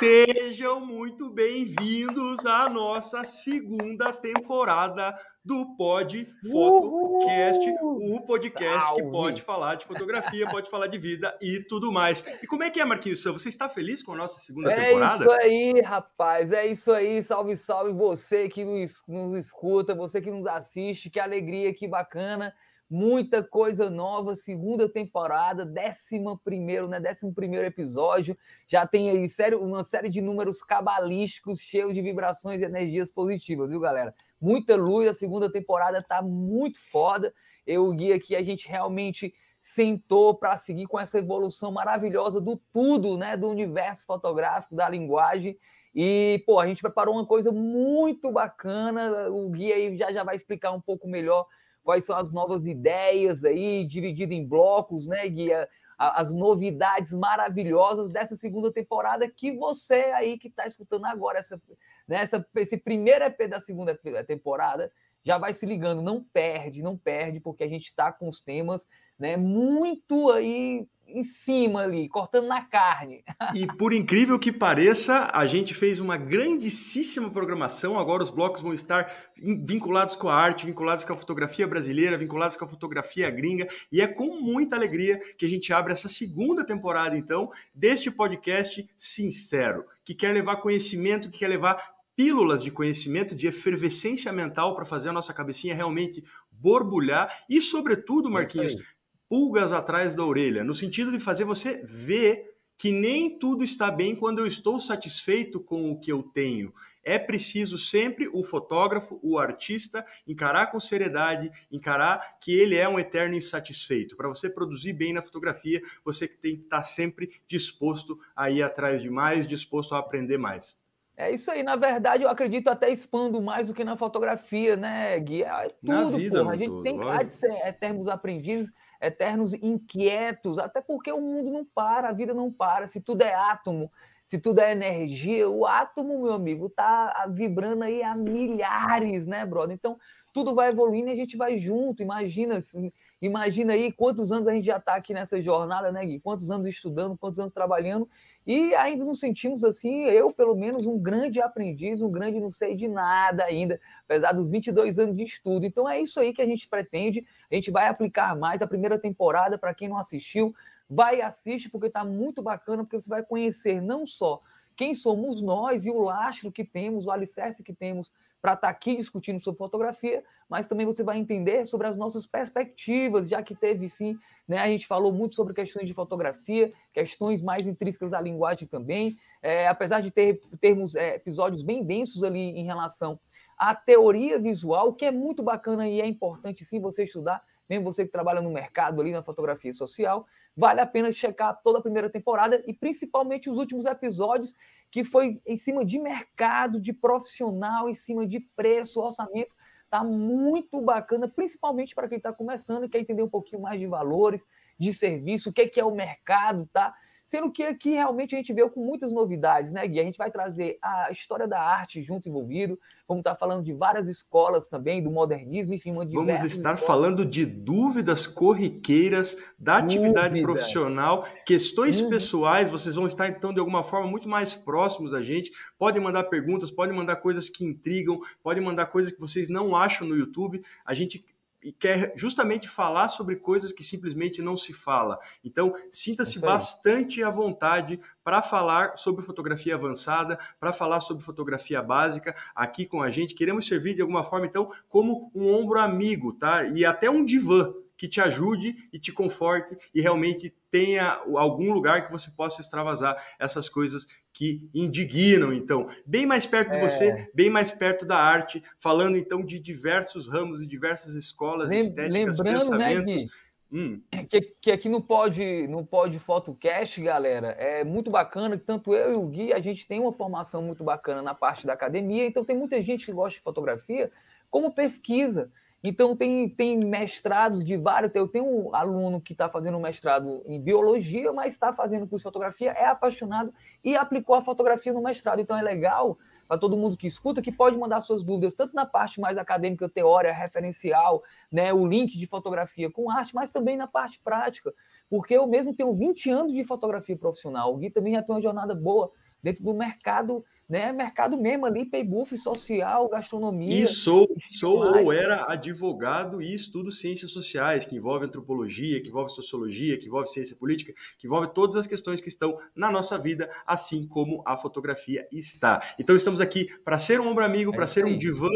Sejam muito bem-vindos à nossa segunda temporada do Pod Fotocast, o podcast Salve. que pode falar de fotografia, pode falar de vida e tudo mais. E como é que é, Marquinhos? Você está feliz com a nossa segunda é temporada? É isso aí, rapaz. É isso aí. Salve, salve você que nos, nos escuta, você que nos assiste. Que alegria, que bacana muita coisa nova, segunda temporada, décima primeiro, né? Décimo primeiro episódio. Já tem aí série, uma série de números cabalísticos cheios de vibrações e energias positivas, viu, galera? Muita luz, a segunda temporada tá muito foda. Eu guia aqui a gente realmente sentou para seguir com essa evolução maravilhosa do tudo, né? Do universo fotográfico, da linguagem. E, pô, a gente preparou uma coisa muito bacana. O guia aí já, já vai explicar um pouco melhor quais são as novas ideias aí, dividido em blocos, né, Guia? As novidades maravilhosas dessa segunda temporada que você aí que está escutando agora, essa, né, essa, esse primeiro EP da segunda temporada, já vai se ligando, não perde, não perde, porque a gente está com os temas né, muito aí em cima ali, cortando na carne. E por incrível que pareça, a gente fez uma grandíssima programação. Agora os blocos vão estar vinculados com a arte, vinculados com a fotografia brasileira, vinculados com a fotografia gringa. E é com muita alegria que a gente abre essa segunda temporada, então, deste podcast sincero, que quer levar conhecimento, que quer levar pílulas de conhecimento, de efervescência mental para fazer a nossa cabecinha realmente borbulhar e, sobretudo, Marquinhos, pulgas atrás da orelha, no sentido de fazer você ver que nem tudo está bem quando eu estou satisfeito com o que eu tenho. É preciso sempre o fotógrafo, o artista, encarar com seriedade, encarar que ele é um eterno insatisfeito. Para você produzir bem na fotografia, você tem que estar sempre disposto a ir atrás de mais, disposto a aprender mais. É isso aí, na verdade, eu acredito até expando mais do que na fotografia, né, Gui? É tudo, na vida, porra. A gente todo, tem que ser eternos aprendizes eternos inquietos, até porque o mundo não para, a vida não para. Se tudo é átomo, se tudo é energia, o átomo, meu amigo, tá vibrando aí a milhares, né, brother? Então, tudo vai evoluindo e a gente vai junto. Imagina, assim, imagina aí quantos anos a gente já está aqui nessa jornada, né, Gui? Quantos anos estudando, quantos anos trabalhando e ainda nos sentimos assim, eu pelo menos um grande aprendiz, um grande não sei de nada ainda, apesar dos 22 anos de estudo. Então é isso aí que a gente pretende. A gente vai aplicar mais a primeira temporada para quem não assistiu, vai assiste porque está muito bacana, porque você vai conhecer não só quem somos nós e o lastro que temos, o alicerce que temos para estar tá aqui discutindo sobre fotografia, mas também você vai entender sobre as nossas perspectivas, já que teve sim, né? A gente falou muito sobre questões de fotografia, questões mais intrínsecas da linguagem também, é, apesar de ter termos é, episódios bem densos ali em relação à teoria visual, que é muito bacana e é importante sim você estudar, mesmo você que trabalha no mercado ali na fotografia social, vale a pena checar toda a primeira temporada e principalmente os últimos episódios que foi em cima de mercado, de profissional, em cima de preço, orçamento. Tá muito bacana, principalmente para quem está começando e quer entender um pouquinho mais de valores, de serviço, o que é, que é o mercado, tá? Sendo que aqui realmente a gente veio com muitas novidades, né, Gui? A gente vai trazer a história da arte junto envolvido, vamos estar falando de várias escolas também, do modernismo, enfim, uma Vamos estar escolas. falando de dúvidas corriqueiras da atividade dúvidas. profissional, questões uhum. pessoais, vocês vão estar então de alguma forma muito mais próximos a gente. Podem mandar perguntas, podem mandar coisas que intrigam, podem mandar coisas que vocês não acham no YouTube. A gente e quer justamente falar sobre coisas que simplesmente não se fala. Então, sinta-se bastante à vontade para falar sobre fotografia avançada, para falar sobre fotografia básica aqui com a gente. Queremos servir de alguma forma, então, como um ombro amigo, tá? E até um divã que te ajude e te conforte e realmente tenha algum lugar que você possa extravasar essas coisas que indignam, então, bem mais perto é. de você, bem mais perto da arte, falando então de diversos ramos e diversas escolas Lem estéticas, lembrando, né, pensamentos. Né, hum. que, que, aqui no Pode, no Pode Photocast, galera, é muito bacana que tanto eu e o Gui, a gente tem uma formação muito bacana na parte da academia, então tem muita gente que gosta de fotografia como pesquisa. Então, tem, tem mestrados de vários. Eu tenho um aluno que está fazendo um mestrado em biologia, mas está fazendo curso de fotografia, é apaixonado e aplicou a fotografia no mestrado. Então, é legal para todo mundo que escuta, que pode mandar suas dúvidas, tanto na parte mais acadêmica, teórica, referencial, né, o link de fotografia com arte, mas também na parte prática. Porque eu mesmo tenho 20 anos de fotografia profissional. O Gui também já tem uma jornada boa dentro do mercado né? Mercado mesmo ali, paybuff social, gastronomia. E sou, sou ou era advogado e estudo ciências sociais, que envolve antropologia, que envolve sociologia, que envolve ciência política, que envolve todas as questões que estão na nossa vida, assim como a fotografia está. Então estamos aqui para ser um ombro amigo, é para ser um divã,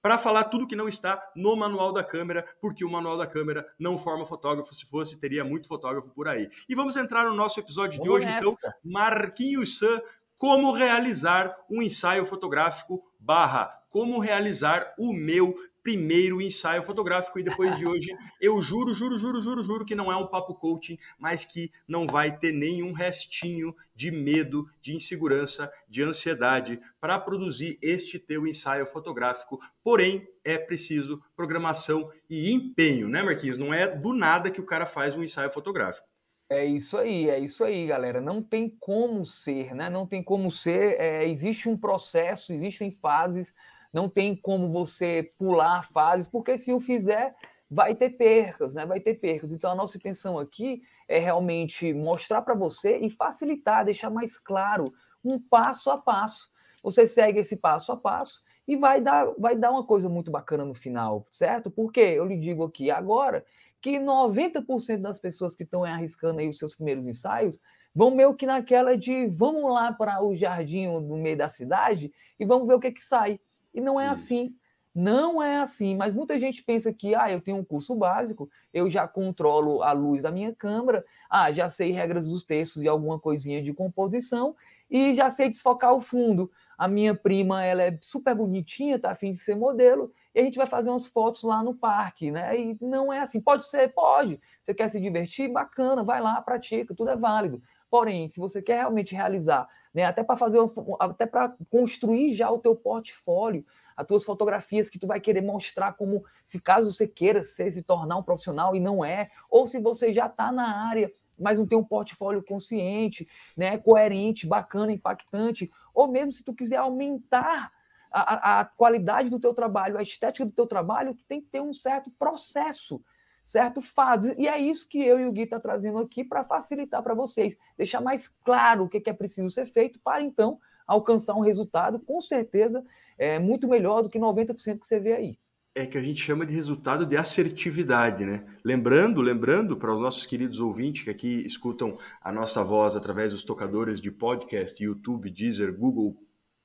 para falar tudo que não está no manual da câmera, porque o manual da câmera não forma fotógrafo. Se fosse, teria muito fotógrafo por aí. E vamos entrar no nosso episódio de hoje, então. nessa. então. Marquinhos San como realizar um ensaio fotográfico barra como realizar o meu primeiro ensaio fotográfico e depois de hoje eu juro, juro, juro, juro, juro que não é um papo coaching, mas que não vai ter nenhum restinho de medo, de insegurança, de ansiedade para produzir este teu ensaio fotográfico. Porém, é preciso programação e empenho, né, Marquinhos? Não é do nada que o cara faz um ensaio fotográfico. É isso aí, é isso aí, galera. Não tem como ser, né? Não tem como ser. É, existe um processo, existem fases. Não tem como você pular fases, porque se o fizer, vai ter percas, né? Vai ter percas. Então a nossa intenção aqui é realmente mostrar para você e facilitar, deixar mais claro um passo a passo. Você segue esse passo a passo e vai dar, vai dar uma coisa muito bacana no final, certo? Porque eu lhe digo aqui agora que 90% das pessoas que estão arriscando aí os seus primeiros ensaios vão meio que naquela de vamos lá para o jardim no meio da cidade e vamos ver o que que sai. E não é Isso. assim. Não é assim, mas muita gente pensa que ah, eu tenho um curso básico, eu já controlo a luz da minha câmera, ah, já sei regras dos textos e alguma coisinha de composição e já sei desfocar o fundo. A minha prima, ela é super bonitinha, tá afim de ser modelo, e a gente vai fazer umas fotos lá no parque, né? E não é assim. Pode ser, pode. Você quer se divertir? Bacana, vai lá, pratica, tudo é válido. Porém, se você quer realmente realizar, né, até para fazer, até para construir já o teu portfólio, as tuas fotografias que tu vai querer mostrar como, se caso você queira ser, se tornar um profissional e não é, ou se você já está na área, mas não tem um portfólio consciente, né, coerente, bacana, impactante, ou mesmo se tu quiser aumentar a, a, qualidade do teu trabalho, a estética do teu trabalho, tu tem que ter um certo processo, certo fase. E é isso que eu e o Gui está trazendo aqui para facilitar para vocês, deixar mais claro o que, que é preciso ser feito para então alcançar um resultado, com certeza, é muito melhor do que 90% que você vê aí é que a gente chama de resultado de assertividade, né? Lembrando, lembrando para os nossos queridos ouvintes que aqui escutam a nossa voz através dos tocadores de podcast, YouTube, Deezer, Google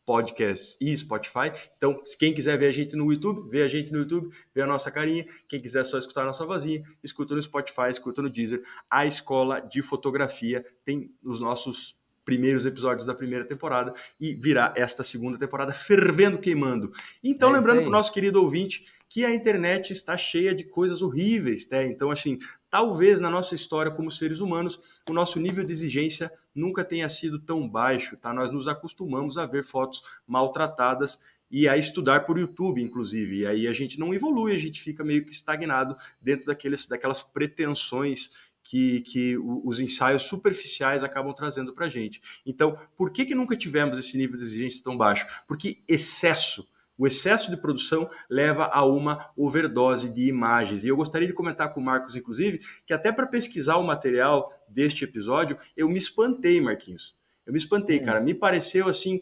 Podcast e Spotify. Então, quem quiser ver a gente no YouTube, vê a gente no YouTube, vê a nossa carinha. Quem quiser só escutar a nossa vozinha, escuta no Spotify, escuta no Deezer. A escola de fotografia tem os nossos primeiros episódios da primeira temporada e virá esta segunda temporada fervendo, queimando. Então, é lembrando para o nosso querido ouvinte que a internet está cheia de coisas horríveis, né? Então, assim, talvez na nossa história como seres humanos, o nosso nível de exigência nunca tenha sido tão baixo, tá? Nós nos acostumamos a ver fotos maltratadas e a estudar por YouTube, inclusive. E aí a gente não evolui, a gente fica meio que estagnado dentro daqueles, daquelas pretensões que, que os ensaios superficiais acabam trazendo para a gente. Então, por que, que nunca tivemos esse nível de exigência tão baixo? Porque excesso o excesso de produção leva a uma overdose de imagens. E eu gostaria de comentar com o Marcos, inclusive, que até para pesquisar o material deste episódio, eu me espantei, Marquinhos. Eu me espantei, cara. Me pareceu assim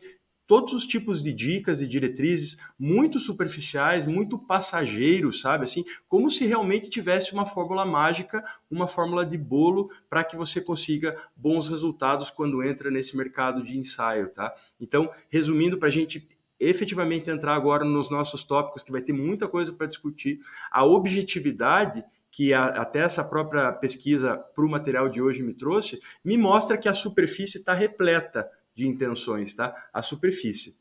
todos os tipos de dicas e diretrizes muito superficiais, muito passageiros, sabe? Assim, como se realmente tivesse uma fórmula mágica, uma fórmula de bolo para que você consiga bons resultados quando entra nesse mercado de ensaio, tá? Então, resumindo, para a gente efetivamente entrar agora nos nossos tópicos, que vai ter muita coisa para discutir, a objetividade que a, até essa própria pesquisa para o material de hoje me trouxe, me mostra que a superfície está repleta de intenções, tá? A superfície.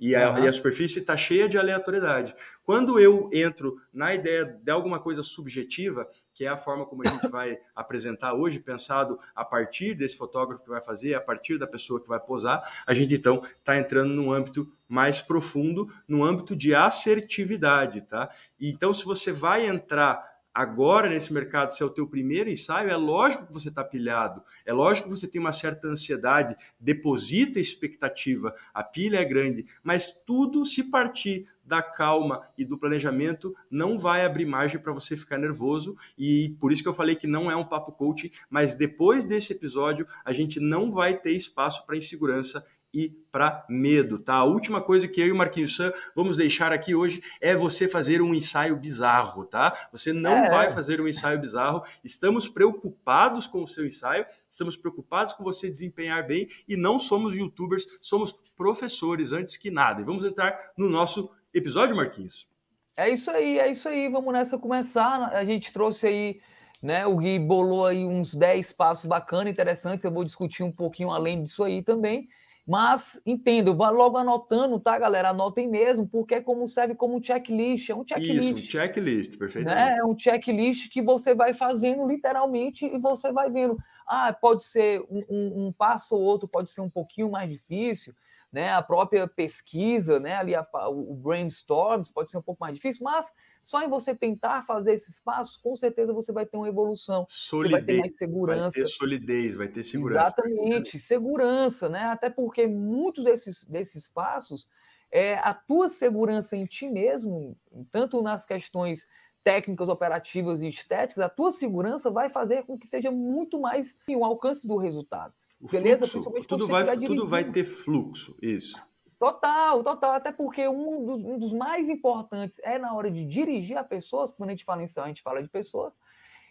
E a, uhum. e a superfície está cheia de aleatoriedade. Quando eu entro na ideia de alguma coisa subjetiva, que é a forma como a gente vai apresentar hoje, pensado a partir desse fotógrafo que vai fazer, a partir da pessoa que vai posar, a gente então está entrando num âmbito mais profundo, no âmbito de assertividade, tá? E, então, se você vai entrar agora nesse mercado, se é o teu primeiro ensaio, é lógico que você está pilhado, é lógico que você tem uma certa ansiedade, deposita expectativa, a pilha é grande, mas tudo se partir da calma e do planejamento não vai abrir margem para você ficar nervoso. E por isso que eu falei que não é um papo coaching, mas depois desse episódio a gente não vai ter espaço para insegurança e para medo, tá? A última coisa que eu e o Marquinhos Sam vamos deixar aqui hoje é você fazer um ensaio bizarro, tá? Você não é. vai fazer um ensaio bizarro. Estamos preocupados com o seu ensaio, estamos preocupados com você desempenhar bem e não somos youtubers, somos professores antes que nada. E vamos entrar no nosso episódio, Marquinhos. É isso aí, é isso aí. Vamos nessa começar. A gente trouxe aí né? O Gui bolou aí uns 10 passos bacanas, interessantes. Eu vou discutir um pouquinho além disso aí também. Mas entendo, vá logo anotando, tá, galera? Anotem mesmo, porque é como serve como um checklist. É um checklist. Isso, um checklist, perfeito. Né? É um checklist que você vai fazendo literalmente e você vai vendo. Ah, pode ser um, um, um passo ou outro, pode ser um pouquinho mais difícil né? A própria pesquisa, né? Ali a, o brainstorm pode ser um pouco mais difícil, mas só em você tentar fazer esses passos, com certeza você vai ter uma evolução. Solidez, você vai ter mais segurança. Vai ter solidez, vai ter segurança. Exatamente, segurança, né? Até porque muitos desses, desses passos é a tua segurança em ti mesmo, tanto nas questões técnicas, operativas e estéticas, a tua segurança vai fazer com que seja muito mais o alcance do resultado. O Beleza? Fluxo, tudo, vai, tudo vai ter fluxo, isso. Total, total. Até porque um, do, um, dos mais importantes é na hora de dirigir a pessoas, quando a gente fala em a gente fala de pessoas,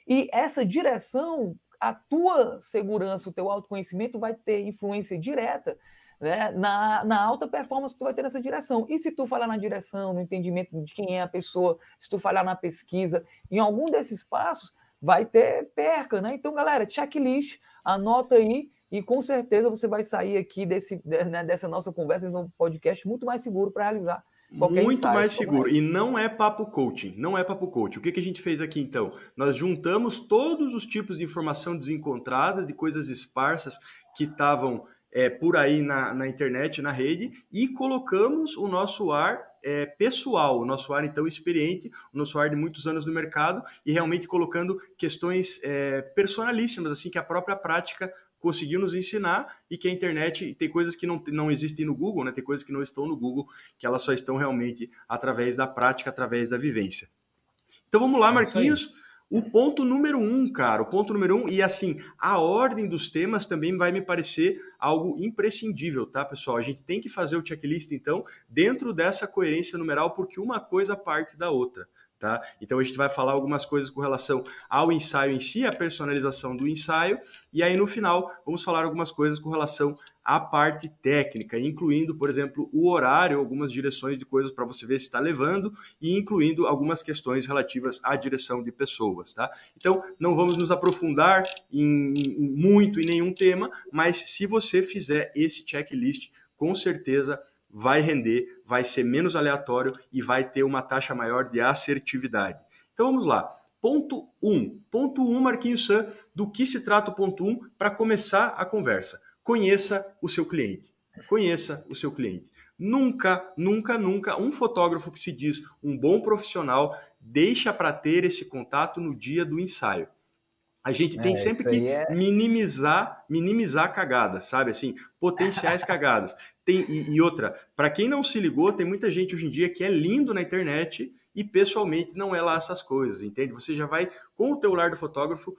e essa direção, a tua segurança, o teu autoconhecimento vai ter influência direta né, na, na alta performance que tu vai ter nessa direção. E se tu falhar na direção, no entendimento de quem é a pessoa, se tu falhar na pesquisa, em algum desses passos, vai ter perca, né? Então, galera, checklist, anota aí e com certeza você vai sair aqui desse, né, dessa nossa conversa, desse um podcast muito mais seguro para realizar Qualquer muito insight, mais seguro. E não é papo coaching. Não é papo coaching. O que, que a gente fez aqui então? Nós juntamos todos os tipos de informação desencontrada, de coisas esparsas que estavam é, por aí na, na internet, na rede, e colocamos o nosso ar é, pessoal, o nosso ar então experiente, o nosso ar de muitos anos no mercado, e realmente colocando questões é, personalíssimas, assim, que a própria prática conseguiu nos ensinar e que a internet tem coisas que não, não existem no Google, né? tem coisas que não estão no Google, que elas só estão realmente através da prática, através da vivência. Então vamos lá, é Marquinhos. O ponto número um, cara, o ponto número um, e assim, a ordem dos temas também vai me parecer algo imprescindível, tá, pessoal? A gente tem que fazer o checklist, então, dentro dessa coerência numeral, porque uma coisa parte da outra. Tá? Então a gente vai falar algumas coisas com relação ao ensaio em si, a personalização do ensaio, e aí no final vamos falar algumas coisas com relação à parte técnica, incluindo, por exemplo, o horário, algumas direções de coisas para você ver se está levando, e incluindo algumas questões relativas à direção de pessoas. Tá? Então não vamos nos aprofundar em, em muito em nenhum tema, mas se você fizer esse checklist, com certeza vai render, vai ser menos aleatório e vai ter uma taxa maior de assertividade. Então vamos lá. Ponto 1. Um. Ponto 1, um, Marquinhos San, do que se trata o ponto 1 um, para começar a conversa. Conheça o seu cliente. Conheça o seu cliente. Nunca, nunca, nunca um fotógrafo que se diz um bom profissional deixa para ter esse contato no dia do ensaio. A gente tem é, sempre que é... minimizar, minimizar cagadas, sabe? Assim, potenciais cagadas. Tem, e, e outra, para quem não se ligou, tem muita gente hoje em dia que é lindo na internet e pessoalmente não é lá essas coisas, entende? Você já vai, com o teu lar do fotógrafo,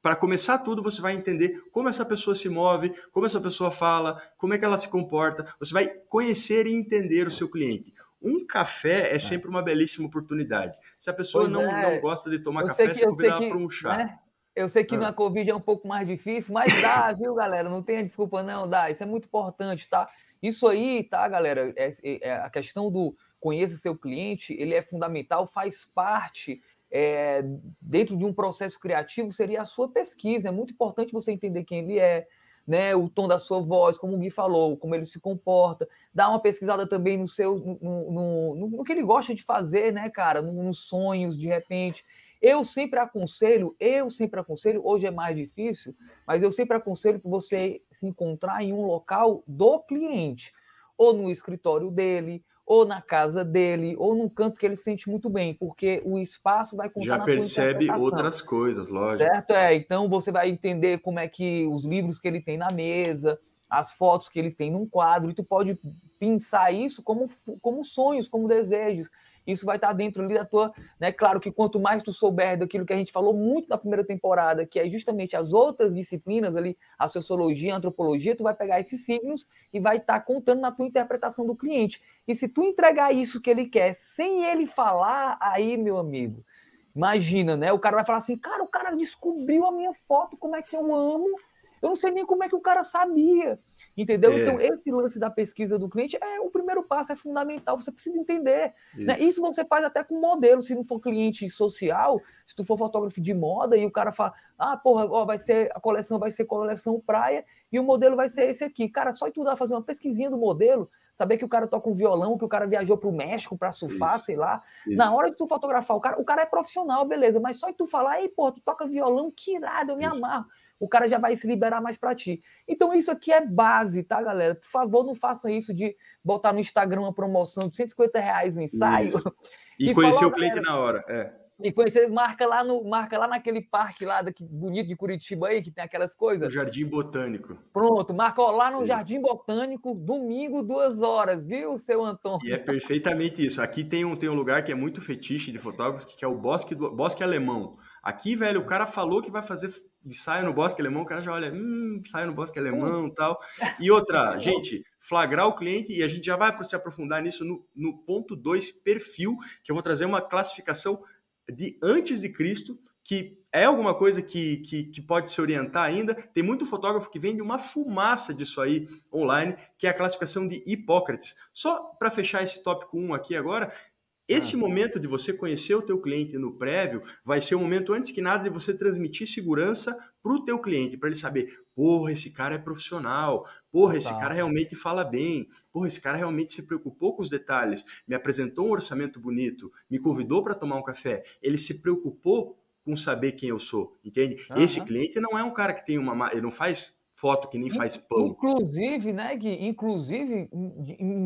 para começar tudo, você vai entender como essa pessoa se move, como essa pessoa fala, como é que ela se comporta. Você vai conhecer e entender o seu cliente. Um café é, é. sempre uma belíssima oportunidade. Se a pessoa não, é. não gosta de tomar eu café, você convida ela para um chá. Né? Eu sei que ah. na Covid é um pouco mais difícil, mas dá, viu, galera? Não tenha desculpa, não, dá. Isso é muito importante, tá? Isso aí, tá, galera? É, é, é, a questão do conheça seu cliente, ele é fundamental, faz parte é, dentro de um processo criativo, seria a sua pesquisa. É muito importante você entender quem ele é, né? O tom da sua voz, como o Gui falou, como ele se comporta. Dá uma pesquisada também no seu, no, no, no, no que ele gosta de fazer, né, cara? Nos sonhos, de repente. Eu sempre aconselho, eu sempre aconselho, hoje é mais difícil, mas eu sempre aconselho que você se encontrar em um local do cliente, ou no escritório dele, ou na casa dele, ou num canto que ele se sente muito bem, porque o espaço vai contar Já percebe outras coisas, lógico. Certo? É, então você vai entender como é que os livros que ele tem na mesa, as fotos que eles têm num quadro, e tu pode pensar isso como, como sonhos, como desejos. Isso vai estar dentro ali da tua, né? Claro que quanto mais tu souber daquilo que a gente falou muito na primeira temporada, que é justamente as outras disciplinas ali, a sociologia, a antropologia, tu vai pegar esses signos e vai estar contando na tua interpretação do cliente. E se tu entregar isso que ele quer sem ele falar, aí, meu amigo, Imagina, né? O cara vai falar assim, cara, o cara descobriu a minha foto, como é que eu amo. Eu não sei nem como é que o cara sabia. Entendeu? É. Então, esse lance da pesquisa do cliente é o primeiro passo, é fundamental. Você precisa entender. Isso, né? Isso você faz até com modelo. Se não for cliente social, se tu for fotógrafo de moda e o cara fala, ah, porra, ó, vai ser, a coleção vai ser coleção praia e o modelo vai ser esse aqui. Cara, só tu dá fazer uma pesquisinha do modelo, saber que o cara toca um violão, que o cara viajou para o México para surfar, isso, sei lá. Isso. Na hora de tu fotografar o cara, o cara é profissional, beleza, mas só tu falar, ei, pô, tu toca violão, que irado, eu me isso. amarro. O cara já vai se liberar mais para ti. Então, isso aqui é base, tá, galera? Por favor, não façam isso de botar no Instagram uma promoção de 150 reais no ensaio. E, e conhecer falar, o cliente na hora. É. E conhecer, marca lá, no, marca lá naquele parque lá daqui, bonito de Curitiba aí, que tem aquelas coisas. O Jardim Botânico. Pronto, marca ó, lá no isso. Jardim Botânico, domingo, duas horas, viu, seu Antônio? E é perfeitamente isso. Aqui tem um, tem um lugar que é muito fetiche de fotógrafos, que é o Bosque, do, Bosque Alemão. Aqui, velho, o cara falou que vai fazer ensaio no Bosque Alemão, o cara já olha, hum, ensaio no Bosque Alemão e tal. E outra, gente, flagrar o cliente, e a gente já vai se aprofundar nisso no, no ponto 2, perfil, que eu vou trazer uma classificação de antes de Cristo, que é alguma coisa que, que, que, pode se orientar ainda. Tem muito fotógrafo que vende uma fumaça disso aí online, que é a classificação de Hipócrates. Só para fechar esse tópico 1 aqui agora, esse ah. momento de você conhecer o teu cliente no prévio vai ser o momento, antes que nada, de você transmitir segurança para o teu cliente, para ele saber, porra, esse cara é profissional, porra, esse tá. cara realmente fala bem, porra, esse cara realmente se preocupou com os detalhes, me apresentou um orçamento bonito, me convidou para tomar um café, ele se preocupou com saber quem eu sou, entende? Uhum. Esse cliente não é um cara que tem uma, ele não faz foto que nem faz pão. Inclusive, né, Gui? Inclusive,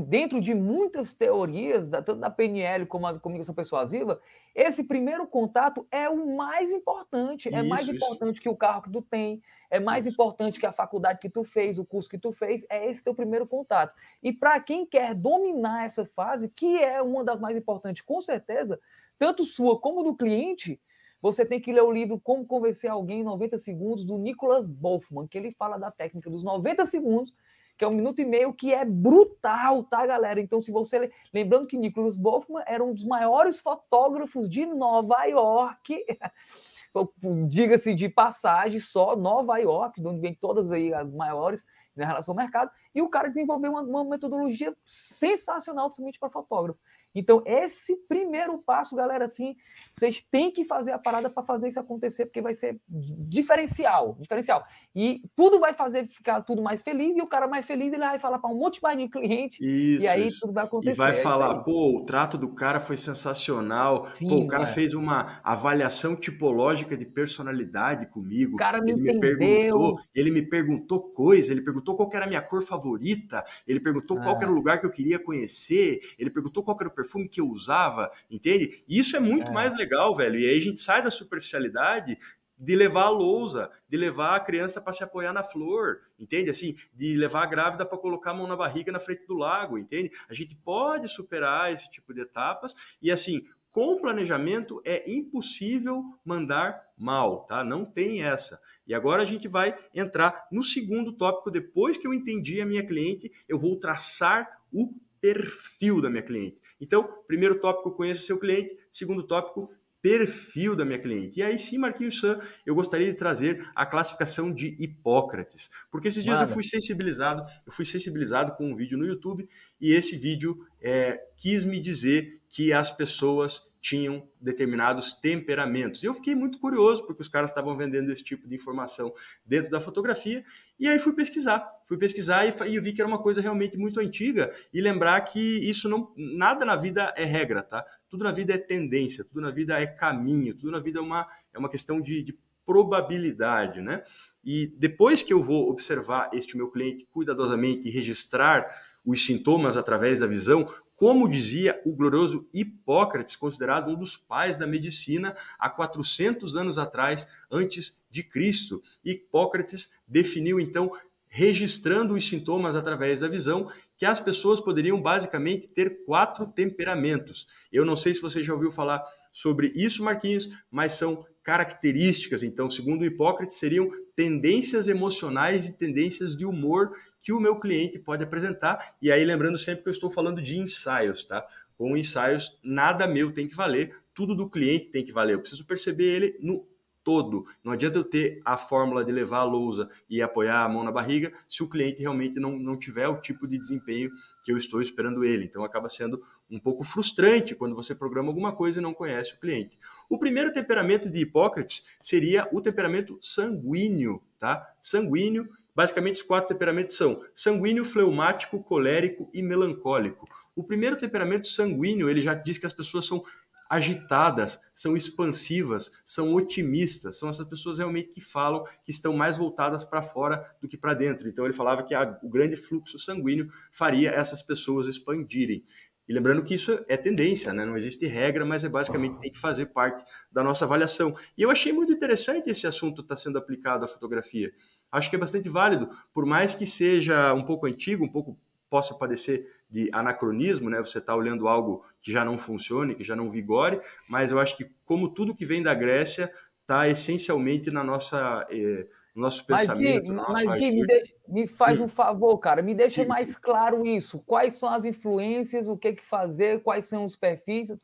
dentro de muitas teorias, tanto da PNL como a comunicação persuasiva, esse primeiro contato é o mais importante. É isso, mais importante isso. que o carro que tu tem, é mais isso. importante que a faculdade que tu fez, o curso que tu fez, é esse teu primeiro contato. E para quem quer dominar essa fase, que é uma das mais importantes, com certeza, tanto sua como do cliente, você tem que ler o livro Como Convencer Alguém em 90 Segundos, do Nicholas Bolfman, que ele fala da técnica dos 90 segundos, que é um minuto e meio, que é brutal, tá, galera? Então, se você. Lembrando que Nicholas Bolfman era um dos maiores fotógrafos de Nova York. Diga-se de passagem, só Nova York, de onde vem todas aí as maiores em relação ao mercado, e o cara desenvolveu uma, uma metodologia sensacional, principalmente para fotógrafo. Então, esse primeiro passo, galera, assim, vocês têm que fazer a parada para fazer isso acontecer, porque vai ser diferencial, diferencial. E tudo vai fazer ficar tudo mais feliz, e o cara mais feliz, ele vai falar para um monte mais de cliente, isso, e aí isso. tudo vai acontecer. E vai é falar, pô, o trato do cara foi sensacional, Sim, pô, o cara é. fez uma avaliação tipológica de personalidade comigo, o cara me ele entendeu. me perguntou, ele me perguntou coisa, ele perguntou qual era a minha cor favorita, ele perguntou qual era o lugar que eu queria conhecer, ele perguntou qual era o perfume que eu usava, entende? Isso é muito é. mais legal, velho. E aí a gente sai da superficialidade de levar a lousa, de levar a criança para se apoiar na flor, entende? Assim, de levar a grávida para colocar a mão na barriga na frente do lago, entende? A gente pode superar esse tipo de etapas e assim, com planejamento é impossível mandar mal, tá? Não tem essa. E agora a gente vai entrar no segundo tópico depois que eu entendi a minha cliente, eu vou traçar o perfil da minha cliente. Então, primeiro tópico, conheça seu cliente. Segundo tópico, perfil da minha cliente. E aí sim, Marquinhos Sam, eu gostaria de trazer a classificação de Hipócrates, porque esses dias Mano. eu fui sensibilizado, eu fui sensibilizado com um vídeo no YouTube e esse vídeo é, quis me dizer que as pessoas tinham determinados temperamentos. E eu fiquei muito curioso, porque os caras estavam vendendo esse tipo de informação dentro da fotografia, e aí fui pesquisar. Fui pesquisar e, e vi que era uma coisa realmente muito antiga, e lembrar que isso não. Nada na vida é regra, tá? Tudo na vida é tendência, tudo na vida é caminho, tudo na vida é uma, é uma questão de, de probabilidade, né? E depois que eu vou observar este meu cliente cuidadosamente e registrar os sintomas através da visão, como dizia o glorioso Hipócrates, considerado um dos pais da medicina há 400 anos atrás, antes de Cristo. Hipócrates definiu então registrando os sintomas através da visão, que as pessoas poderiam basicamente ter quatro temperamentos. Eu não sei se você já ouviu falar sobre isso, Marquinhos, mas são características, então, segundo Hipócrates, seriam tendências emocionais e tendências de humor que o meu cliente pode apresentar. E aí, lembrando sempre que eu estou falando de ensaios, tá? Com ensaios, nada meu tem que valer, tudo do cliente tem que valer. Eu preciso perceber ele no todo. Não adianta eu ter a fórmula de levar a lousa e apoiar a mão na barriga se o cliente realmente não, não tiver o tipo de desempenho que eu estou esperando ele. Então acaba sendo um pouco frustrante quando você programa alguma coisa e não conhece o cliente. O primeiro temperamento de Hipócrates seria o temperamento sanguíneo, tá? Sanguíneo Basicamente, os quatro temperamentos são sanguíneo, fleumático, colérico e melancólico. O primeiro temperamento sanguíneo, ele já diz que as pessoas são agitadas, são expansivas, são otimistas, são essas pessoas realmente que falam que estão mais voltadas para fora do que para dentro. Então ele falava que a, o grande fluxo sanguíneo faria essas pessoas expandirem. E lembrando que isso é tendência, né? não existe regra, mas é basicamente tem que fazer parte da nossa avaliação. E eu achei muito interessante esse assunto estar tá sendo aplicado à fotografia. Acho que é bastante válido, por mais que seja um pouco antigo, um pouco possa parecer de anacronismo, né? Você está olhando algo que já não funcione, que já não vigore, mas eu acho que como tudo que vem da Grécia está essencialmente na nossa eh, no nosso pensamento. Mas, mas Gui, me, deixa, me, faz um favor, cara, me deixa mais claro isso. Quais são as influências, o que que fazer, quais são os perfis?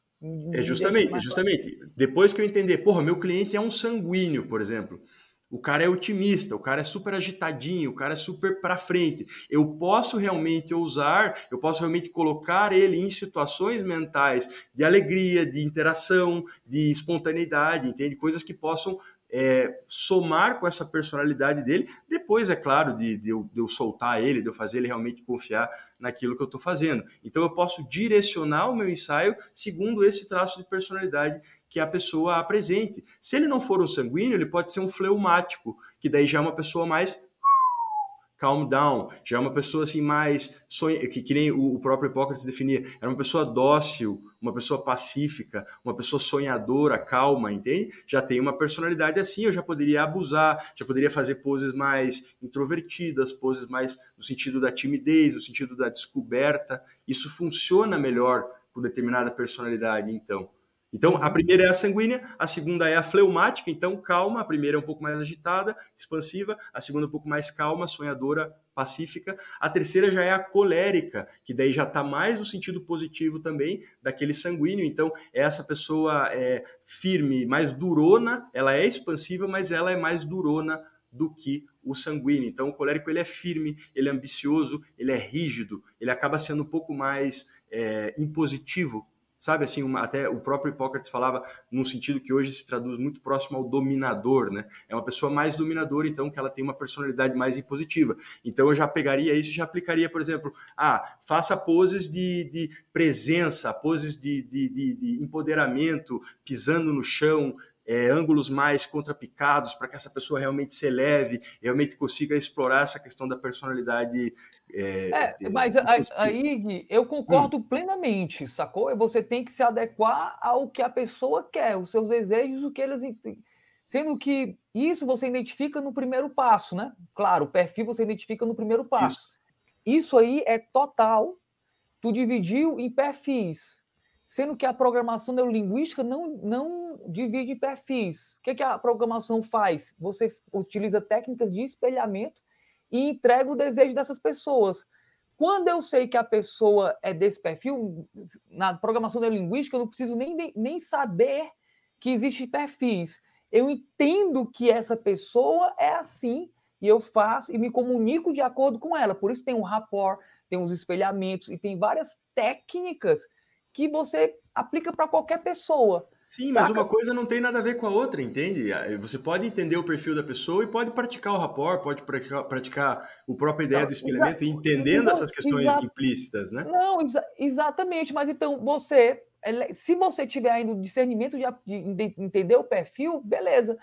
É justamente, justamente. Claro. Depois que eu entender, porra, meu cliente é um sanguíneo, por exemplo. O cara é otimista, o cara é super agitadinho, o cara é super para frente. Eu posso realmente ousar, eu posso realmente colocar ele em situações mentais de alegria, de interação, de espontaneidade, entende? Coisas que possam é, somar com essa personalidade dele. Depois, é claro, de, de, eu, de, eu, soltar ele, de eu fazer ele realmente confiar naquilo que eu estou fazendo. Então, eu posso direcionar o meu ensaio segundo esse traço de personalidade que a pessoa apresente. Se ele não for um sanguíneo, ele pode ser um fleumático, que daí já é uma pessoa mais calm down, já é uma pessoa assim mais sonha, que, que nem o, próprio Hipócrates definia, era uma pessoa dócil, uma pessoa pacífica, uma pessoa sonhadora, calma, entende? Já tem uma personalidade assim, eu já poderia abusar, já poderia fazer poses mais introvertidas, poses mais no sentido da timidez, no sentido da descoberta. Isso funciona melhor com determinada personalidade, então. Então, a primeira é a sanguínea, a segunda é a fleumática, então calma, a primeira é um pouco mais agitada, expansiva, a segunda é um pouco mais calma, sonhadora, pacífica, a terceira já é a colérica, que daí já está mais no sentido positivo também daquele sanguíneo, então essa pessoa é, firme, mais durona, ela é expansiva, mas ela é mais durona do que o sanguíneo. Então, o colérico ele é firme, ele é ambicioso, ele é rígido, ele acaba sendo um pouco mais é, impositivo sabe assim, uma, até o próprio Hipócrates falava num sentido que hoje se traduz muito próximo ao dominador, né? É uma pessoa mais dominadora, então, que ela tem uma personalidade mais impositiva. Então, eu já pegaria isso e já aplicaria, por exemplo, ah, faça poses de, de presença, poses de, de, de, de empoderamento, pisando no chão, é, ângulos mais contrapicados para que essa pessoa realmente se eleve, realmente consiga explorar essa questão da personalidade. É, é mas aí, eu concordo hum. plenamente, sacou? Você tem que se adequar ao que a pessoa quer, os seus desejos, o que eles. Sendo que isso você identifica no primeiro passo, né? Claro, o perfil você identifica no primeiro passo. Isso, isso aí é total. Tu dividiu em perfis sendo que a programação neurolinguística não, não divide perfis. O que, que a programação faz? Você utiliza técnicas de espelhamento e entrega o desejo dessas pessoas. Quando eu sei que a pessoa é desse perfil, na programação neurolinguística, eu não preciso nem, nem saber que existem perfis. Eu entendo que essa pessoa é assim e eu faço e me comunico de acordo com ela. Por isso tem um rapport, tem os espelhamentos e tem várias técnicas que você aplica para qualquer pessoa. Sim, saca? mas uma coisa não tem nada a ver com a outra, entende? Você pode entender o perfil da pessoa e pode praticar o rapport, pode praticar, praticar a própria ideia não, do espelhamento, entendendo essas questões implícitas, né? Não, exa exatamente, mas então você, se você tiver ainda o discernimento de, de entender o perfil, beleza.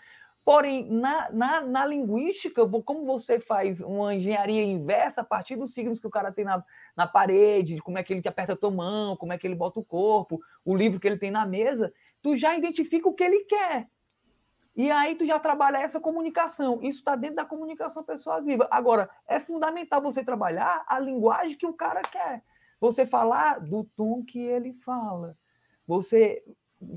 Porém, na, na, na, linguística, como você faz uma engenharia inversa a partir dos signos que o cara tem na, na parede, como é que ele te aperta a tua mão, como é que ele bota o corpo, o livro que ele tem na mesa, tu já identifica o que ele quer. E aí tu já trabalha essa comunicação. Isso está dentro da comunicação persuasiva. Agora, é fundamental você trabalhar a linguagem que o cara quer. Você falar do tom que ele fala. Você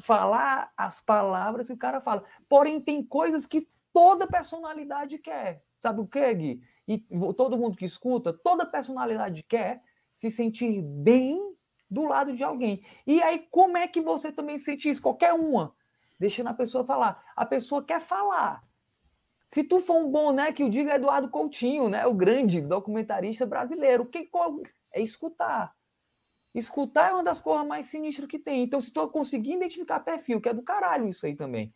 falar as palavras que o cara fala. Porém, tem coisas que toda personalidade quer. Sabe o que, Gui? E todo mundo que escuta, toda personalidade quer se sentir bem do lado de alguém. E aí, como é que você também sente isso? Qualquer uma deixando a pessoa falar. A pessoa quer falar. Se tu for um bom, né, que o diga Eduardo Coutinho, né, o grande documentarista brasileiro, que é escutar. Escutar é uma das coisas mais sinistras que tem. Então, se tu conseguir identificar perfil, que é do caralho isso aí também.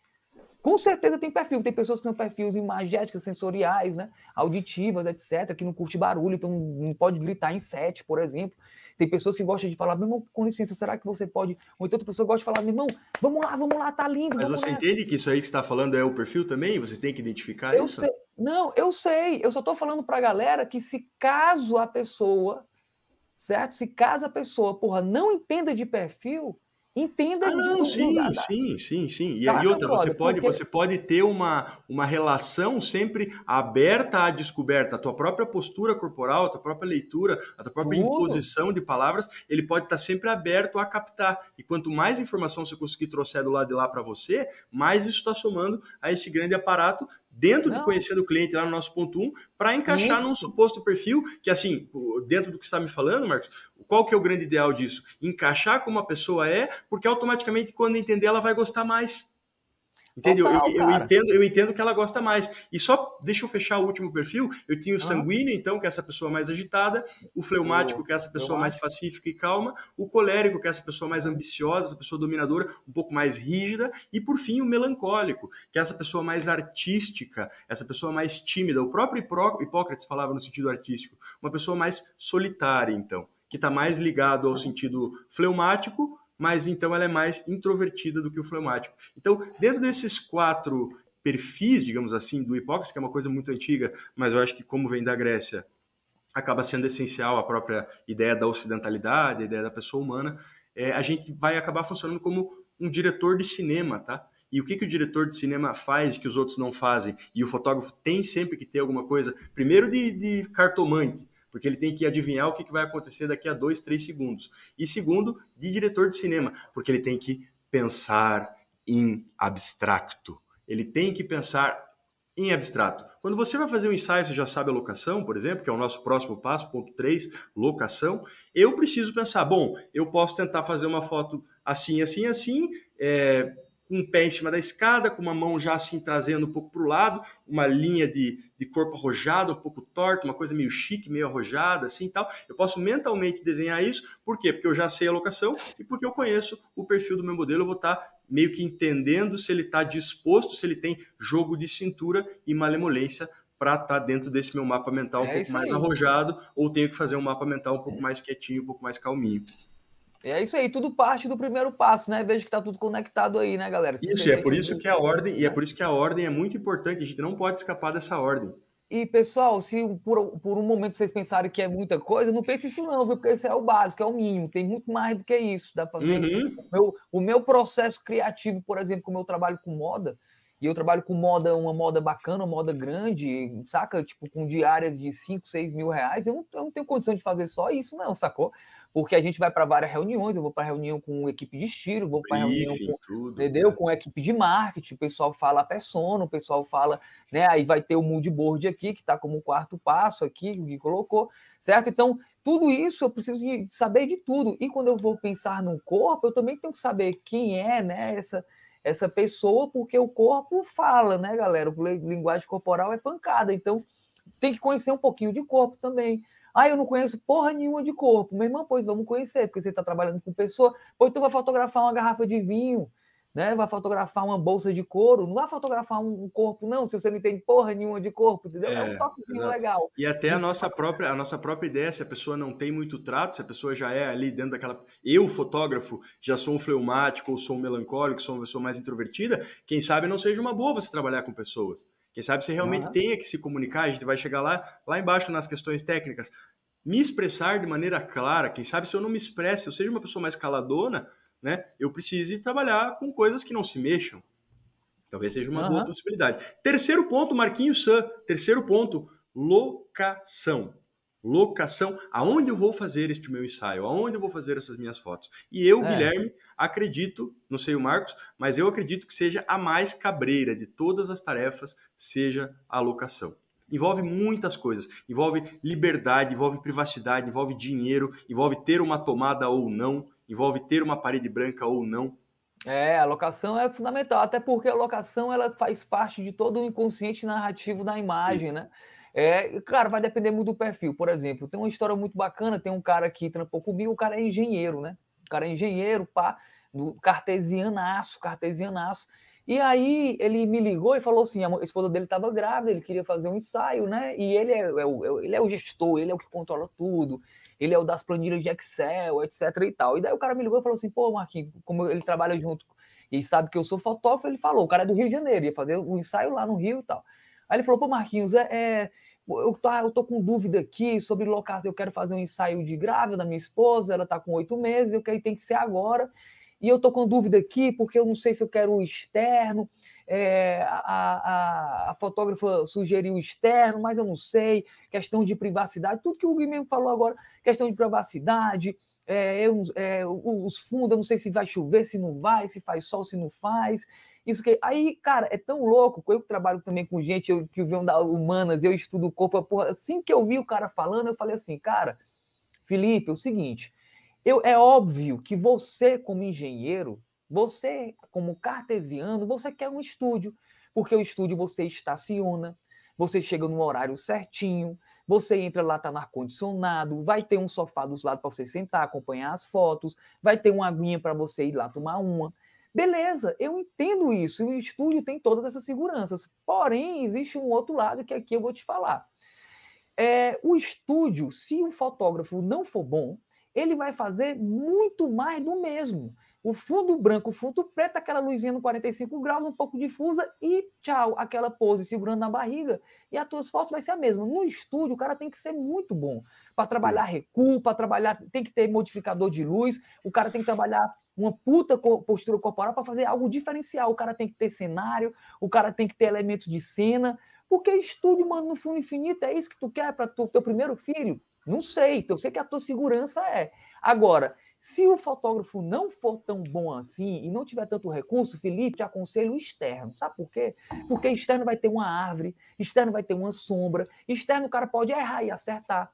Com certeza tem perfil. Tem pessoas que são perfis imagéticas, sensoriais, né? auditivas, etc., que não curte barulho, então não pode gritar em set, por exemplo. Tem pessoas que gostam de falar, meu irmão, com licença, será que você pode. Ou então outra pessoa gosta de falar, meu irmão, vamos lá, vamos lá, tá lindo. Mas você entende que isso aí que está falando é o perfil também? Você tem que identificar eu isso? Sei. Não, eu sei. Eu só estou falando para a galera que se caso a pessoa, certo? Se caso a pessoa, porra, não entenda de perfil, Entenda ah, não, sim, da, sim, sim, sim. E, tá, e outra, você pode, porque... você pode ter uma, uma relação sempre aberta à descoberta. A tua própria postura corporal, a tua própria leitura, a tua própria Tudo. imposição de palavras, ele pode estar sempre aberto a captar. E quanto mais informação você conseguir trouxer do lado de lá para você, mais isso está somando a esse grande aparato dentro não. de conhecer o cliente lá no nosso ponto 1, um, para encaixar num suposto perfil que, assim, dentro do que você está me falando, Marcos, qual que é o grande ideal disso? Encaixar como a pessoa é, porque automaticamente, quando entender, ela vai gostar mais. Entendeu? Total, eu, eu, entendo, eu entendo que ela gosta mais. E só deixa eu fechar o último perfil. Eu tinha o sanguíneo, então, que é essa pessoa mais agitada, o fleumático, que é essa pessoa mais pacífica e calma, o colérico, que é essa pessoa mais ambiciosa, essa pessoa dominadora, um pouco mais rígida, e por fim o melancólico, que é essa pessoa mais artística, essa pessoa mais tímida. O próprio Hipócrates falava no sentido artístico, uma pessoa mais solitária, então, que está mais ligado ao sentido fleumático mas então ela é mais introvertida do que o fleumático. Então, dentro desses quatro perfis, digamos assim, do Hipócrates, que é uma coisa muito antiga, mas eu acho que como vem da Grécia, acaba sendo essencial a própria ideia da ocidentalidade, a ideia da pessoa humana, é, a gente vai acabar funcionando como um diretor de cinema, tá? E o que, que o diretor de cinema faz que os outros não fazem? E o fotógrafo tem sempre que ter alguma coisa, primeiro de, de cartomante, porque ele tem que adivinhar o que vai acontecer daqui a dois, três segundos. E segundo, de diretor de cinema, porque ele tem que pensar em abstracto. Ele tem que pensar em abstrato. Quando você vai fazer um ensaio, você já sabe a locação, por exemplo, que é o nosso próximo passo, ponto 3, locação. Eu preciso pensar, bom, eu posso tentar fazer uma foto assim, assim, assim, é, um pé em cima da escada, com uma mão já assim trazendo um pouco para o lado, uma linha de, de corpo arrojado, um pouco torto, uma coisa meio chique, meio arrojada, assim tal. Eu posso mentalmente desenhar isso, por quê? Porque eu já sei a locação e porque eu conheço o perfil do meu modelo, eu vou estar tá meio que entendendo se ele está disposto, se ele tem jogo de cintura e malemolência para estar tá dentro desse meu mapa mental um é pouco mais aí. arrojado, ou tenho que fazer um mapa mental um pouco mais quietinho, um pouco mais calminho. É isso aí, tudo parte do primeiro passo, né? Veja que está tudo conectado aí, né, galera? Isso, é por isso que a ordem, e é por isso que a ordem é muito importante, a gente não pode escapar dessa ordem. E, pessoal, se por, por um momento vocês pensarem que é muita coisa, não pense isso não, viu? Porque esse é o básico, é o mínimo. Tem muito mais do que isso. Dá para fazer. Uhum. O, meu, o meu processo criativo, por exemplo, como eu trabalho com moda, e eu trabalho com moda, uma moda bacana, uma moda grande, saca? Tipo, com diárias de 5, 6 mil reais, eu não, eu não tenho condição de fazer só isso, não, sacou? Porque a gente vai para várias reuniões, eu vou para reunião com equipe de estilo, vou para reunião com, tudo, entendeu? Né? com equipe de marketing, o pessoal fala a persona, o pessoal fala, né, aí vai ter o mood board aqui, que está como o quarto passo aqui, que colocou, certo? Então, tudo isso eu preciso de saber de tudo. E quando eu vou pensar no corpo, eu também tenho que saber quem é, né, essa essa pessoa, porque o corpo fala, né, galera? O linguagem corporal é pancada, então tem que conhecer um pouquinho de corpo também. Ah, eu não conheço porra nenhuma de corpo. Meu irmão, pois vamos conhecer, porque você está trabalhando com pessoa. Pois tu vai fotografar uma garrafa de vinho, né? Vai fotografar uma bolsa de couro. Não vai fotografar um corpo, não, se você não tem porra nenhuma de corpo, entendeu? É, é um toquezinho legal. E até a nossa própria, a nossa própria ideia, se a pessoa não tem muito trato, se a pessoa já é ali dentro daquela. Eu, fotógrafo, já sou um fleumático ou sou um melancólico, sou uma pessoa mais introvertida, quem sabe não seja uma boa você trabalhar com pessoas. Quem sabe você realmente uhum. tenha que se comunicar, a gente vai chegar lá, lá embaixo nas questões técnicas. Me expressar de maneira clara, quem sabe se eu não me expresse, eu seja uma pessoa mais caladona, né? Eu preciso trabalhar com coisas que não se mexam. Talvez seja uma uhum. boa possibilidade. Terceiro ponto, Marquinhos San. Terceiro ponto, locação. Locação. Aonde eu vou fazer este meu ensaio? Aonde eu vou fazer essas minhas fotos? E eu, é. Guilherme, acredito, não sei o Marcos, mas eu acredito que seja a mais cabreira de todas as tarefas, seja a locação. Envolve muitas coisas. Envolve liberdade, envolve privacidade, envolve dinheiro, envolve ter uma tomada ou não, envolve ter uma parede branca ou não. É, a locação é fundamental, até porque a locação ela faz parte de todo o inconsciente narrativo da imagem, Isso. né? É, claro, vai depender muito do perfil. Por exemplo, tem uma história muito bacana, tem um cara que trampou comigo, o cara é engenheiro, né? O cara é engenheiro, pá, do cartesianaço, cartesianaço. E aí ele me ligou e falou assim, a esposa dele estava grávida, ele queria fazer um ensaio, né? E ele é, é, o, é ele é o gestor, ele é o que controla tudo, ele é o das planilhas de Excel, etc e tal. E daí o cara me ligou e falou assim, pô, Marquinhos, como ele trabalha junto e sabe que eu sou fotógrafo, ele falou, o cara é do Rio de Janeiro, ia fazer o um ensaio lá no Rio e tal. Aí ele falou, pô, Marquinhos, é, é eu, tô, eu tô com dúvida aqui sobre locação, eu quero fazer um ensaio de grávida da minha esposa, ela tá com oito meses, eu quero tem que ser agora. E eu estou com dúvida aqui, porque eu não sei se eu quero o externo. É, a, a, a, fotógrafa sugeriu externo, mas eu não sei. Questão de privacidade, tudo que o Gui mesmo falou agora, questão de privacidade. É, eu, é, os fundos, eu não sei se vai chover, se não vai, se faz sol, se não faz. Isso que aí, cara, é tão louco. Eu trabalho também com gente eu, que vem da humanas, eu estudo o corpo. Porra, assim que eu vi o cara falando, eu falei assim, cara, Felipe, é o seguinte, eu, é óbvio que você, como engenheiro, você, como cartesiano, você quer um estúdio, porque o estúdio você estaciona, você chega no horário certinho, você entra lá, tá no ar-condicionado, vai ter um sofá dos lados para você sentar, acompanhar as fotos, vai ter uma aguinha para você ir lá tomar uma. Beleza, eu entendo isso, e o estúdio tem todas essas seguranças. Porém, existe um outro lado que aqui eu vou te falar. É, o estúdio, se o fotógrafo não for bom, ele vai fazer muito mais do mesmo. O fundo branco, o fundo preto, aquela luzinha no 45 graus, um pouco difusa e tchau, aquela pose segurando na barriga. E as tuas fotos vai ser a mesma. No estúdio, o cara tem que ser muito bom para trabalhar recuo, para trabalhar, tem que ter modificador de luz, o cara tem que trabalhar uma puta postura corporal para fazer algo diferencial. O cara tem que ter cenário, o cara tem que ter elementos de cena, porque estúdio, mano, no fundo infinito, é isso que tu quer para o teu primeiro filho? Não sei, eu sei que a tua segurança é. Agora, se o fotógrafo não for tão bom assim e não tiver tanto recurso, Felipe, te aconselho externo. Sabe por quê? Porque externo vai ter uma árvore, externo vai ter uma sombra, externo o cara pode errar e acertar.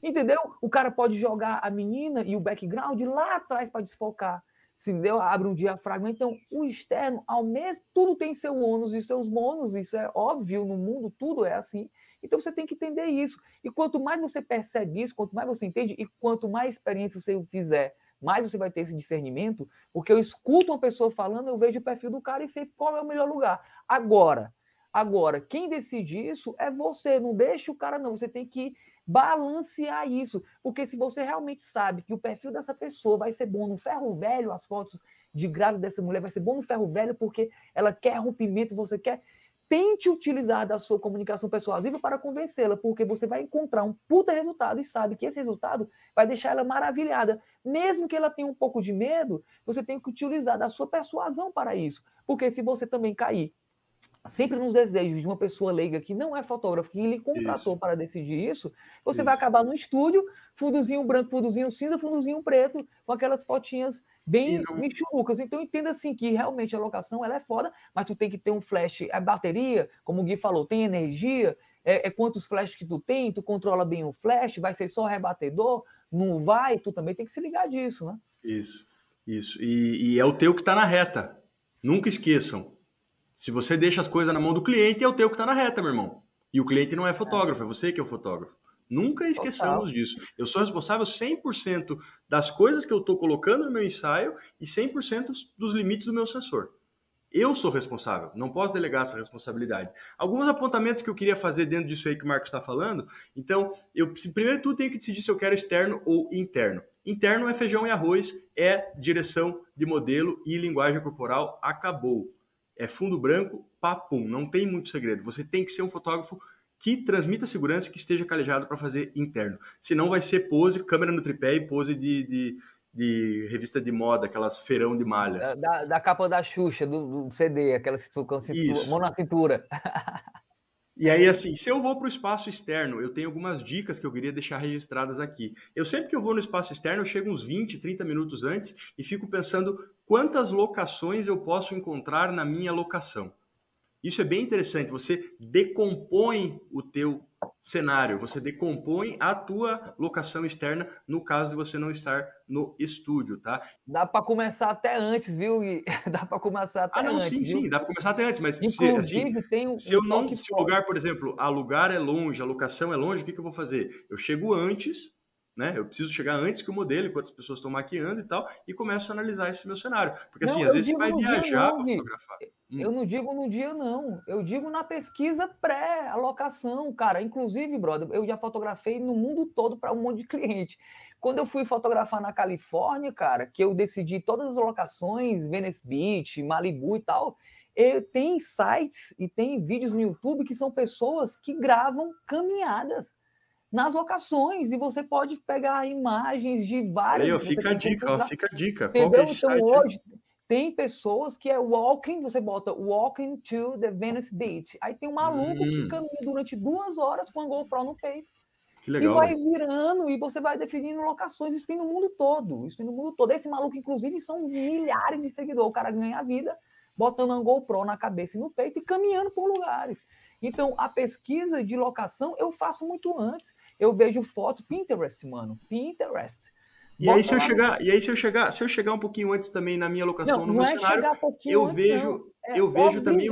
Entendeu? O cara pode jogar a menina e o background lá atrás para desfocar. Entendeu? Abre um diafragma. Então, o externo, ao mesmo, tudo tem seu ônus e seus bônus, isso é óbvio no mundo, tudo é assim. Então você tem que entender isso. E quanto mais você percebe isso, quanto mais você entende e quanto mais experiência você fizer, mais você vai ter esse discernimento, porque eu escuto uma pessoa falando, eu vejo o perfil do cara e sei qual é o melhor lugar. Agora, agora, quem decide isso é você, não deixa o cara não, você tem que balancear isso, porque se você realmente sabe que o perfil dessa pessoa vai ser bom no ferro velho, as fotos de grávida dessa mulher vai ser bom no ferro velho porque ela quer rompimento, você quer tente utilizar da sua comunicação persuasiva para convencê-la, porque você vai encontrar um puta resultado e sabe que esse resultado vai deixar ela maravilhada. Mesmo que ela tenha um pouco de medo, você tem que utilizar da sua persuasão para isso. Porque se você também cair sempre nos desejos de uma pessoa leiga que não é fotógrafo, que lhe contratou isso. para decidir isso, você isso. vai acabar no estúdio, fundozinho branco, fundozinho cinza, fundozinho preto, com aquelas fotinhas bem não... michurucas. Então entenda assim que realmente a locação ela é foda, mas tu tem que ter um flash, a bateria, como o Gui falou, tem energia, é, é quantos flashes que tu tem, tu controla bem o flash, vai ser só rebatedor, não vai, tu também tem que se ligar disso, né? Isso, isso. E, e é o teu que está na reta. Nunca esqueçam, se você deixa as coisas na mão do cliente, é o teu que está na reta, meu irmão. E o cliente não é fotógrafo, é, é você que é o fotógrafo. Nunca esqueçamos Total. disso. Eu sou responsável 100% das coisas que eu estou colocando no meu ensaio e 100% dos limites do meu sensor. Eu sou responsável, não posso delegar essa responsabilidade. Alguns apontamentos que eu queria fazer dentro disso aí que o Marcos está falando. Então, eu primeiro tudo tenho que decidir se eu quero externo ou interno. Interno é feijão e arroz, é direção de modelo e linguagem corporal, acabou é fundo branco, papum, não tem muito segredo. Você tem que ser um fotógrafo que transmita segurança que esteja calejado para fazer interno. Senão vai ser pose, câmera no tripé e pose de, de, de revista de moda, aquelas feirão de malhas. Da, da capa da Xuxa, do, do CD, aquela cintura, cintura, mão na cintura. E aí, assim, se eu vou para o espaço externo, eu tenho algumas dicas que eu queria deixar registradas aqui. Eu sempre que eu vou no espaço externo, eu chego uns 20, 30 minutos antes e fico pensando quantas locações eu posso encontrar na minha locação. Isso é bem interessante. Você decompõe o teu cenário, você decompõe a tua locação externa no caso de você não estar no estúdio, tá? Dá para começar até antes, viu? Dá para começar até antes. Ah, não, antes, sim, viu? sim, dá para começar até antes, mas Inclusive, se, assim, tem um, se eu não, se o lugar, por exemplo, alugar é longe, a locação é longe, o que, que eu vou fazer? Eu chego antes né? Eu preciso chegar antes que o modelo, enquanto as pessoas estão maquiando e tal, e começo a analisar esse meu cenário. Porque assim, não, às vezes você vai viajar para fotografar. Hum. Eu não digo no dia, não. Eu digo na pesquisa pré-alocação, cara. Inclusive, brother, eu já fotografei no mundo todo para um monte de cliente. Quando eu fui fotografar na Califórnia, cara, que eu decidi todas as locações, Venice Beach, Malibu e tal, eu, tem sites e tem vídeos no YouTube que são pessoas que gravam caminhadas nas locações e você pode pegar imagens de várias. Aí, ó, fica a dica, ó, fica a dica. Entendeu? Qual é então site? hoje tem pessoas que é walking, você bota walking to the Venice Beach. Aí tem um maluco hum. que caminha durante duas horas com a GoPro no peito. Que legal. E vai virando e você vai definindo locações. Isso tem no mundo todo. Isso tem no mundo todo. Esse maluco, inclusive, são milhares de seguidores. O cara ganha a vida botando a GoPro na cabeça e no peito e caminhando por lugares. Então, a pesquisa de locação eu faço muito antes. Eu vejo fotos Pinterest, mano. Pinterest. E aí, se eu chegar, e aí, se eu chegar, se eu chegar um pouquinho antes também na minha locação, não, no meu é cenário, eu antes, vejo, é eu vejo também.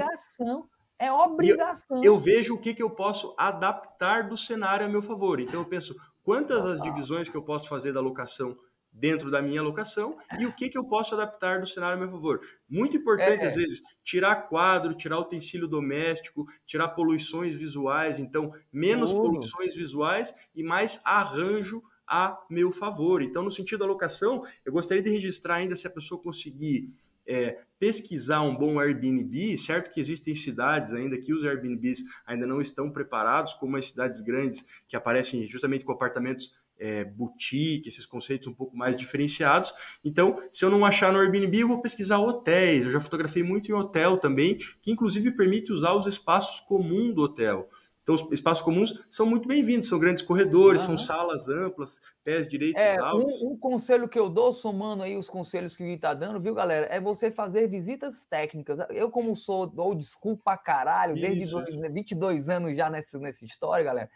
É obrigação. Eu, eu, vejo o que, que eu posso adaptar do cenário a meu favor. Então eu penso quantas as divisões que eu posso fazer da locação dentro da minha locação e o que, que eu posso adaptar do cenário a meu favor. Muito importante, é. às vezes, tirar quadro, tirar utensílio doméstico, tirar poluições visuais, então, menos poluições visuais e mais arranjo a meu favor. Então, no sentido da locação, eu gostaria de registrar ainda se a pessoa conseguir é, pesquisar um bom Airbnb, certo que existem cidades ainda que os Airbnbs ainda não estão preparados, como as cidades grandes que aparecem justamente com apartamentos é, boutique, esses conceitos um pouco mais diferenciados. Então, se eu não achar no Airbnb, eu vou pesquisar hotéis. Eu já fotografei muito em hotel também, que inclusive permite usar os espaços comuns do hotel. Então, os espaços comuns são muito bem-vindos, são grandes corredores, uhum. são salas amplas, pés direitos é, altos. Um, um, conselho que eu dou, somando aí os conselhos que o Gui está dando, viu, galera? É você fazer visitas técnicas. Eu, como sou ou desculpa pra caralho, desde isso, dois, 22 anos já nessa, nessa história, galera,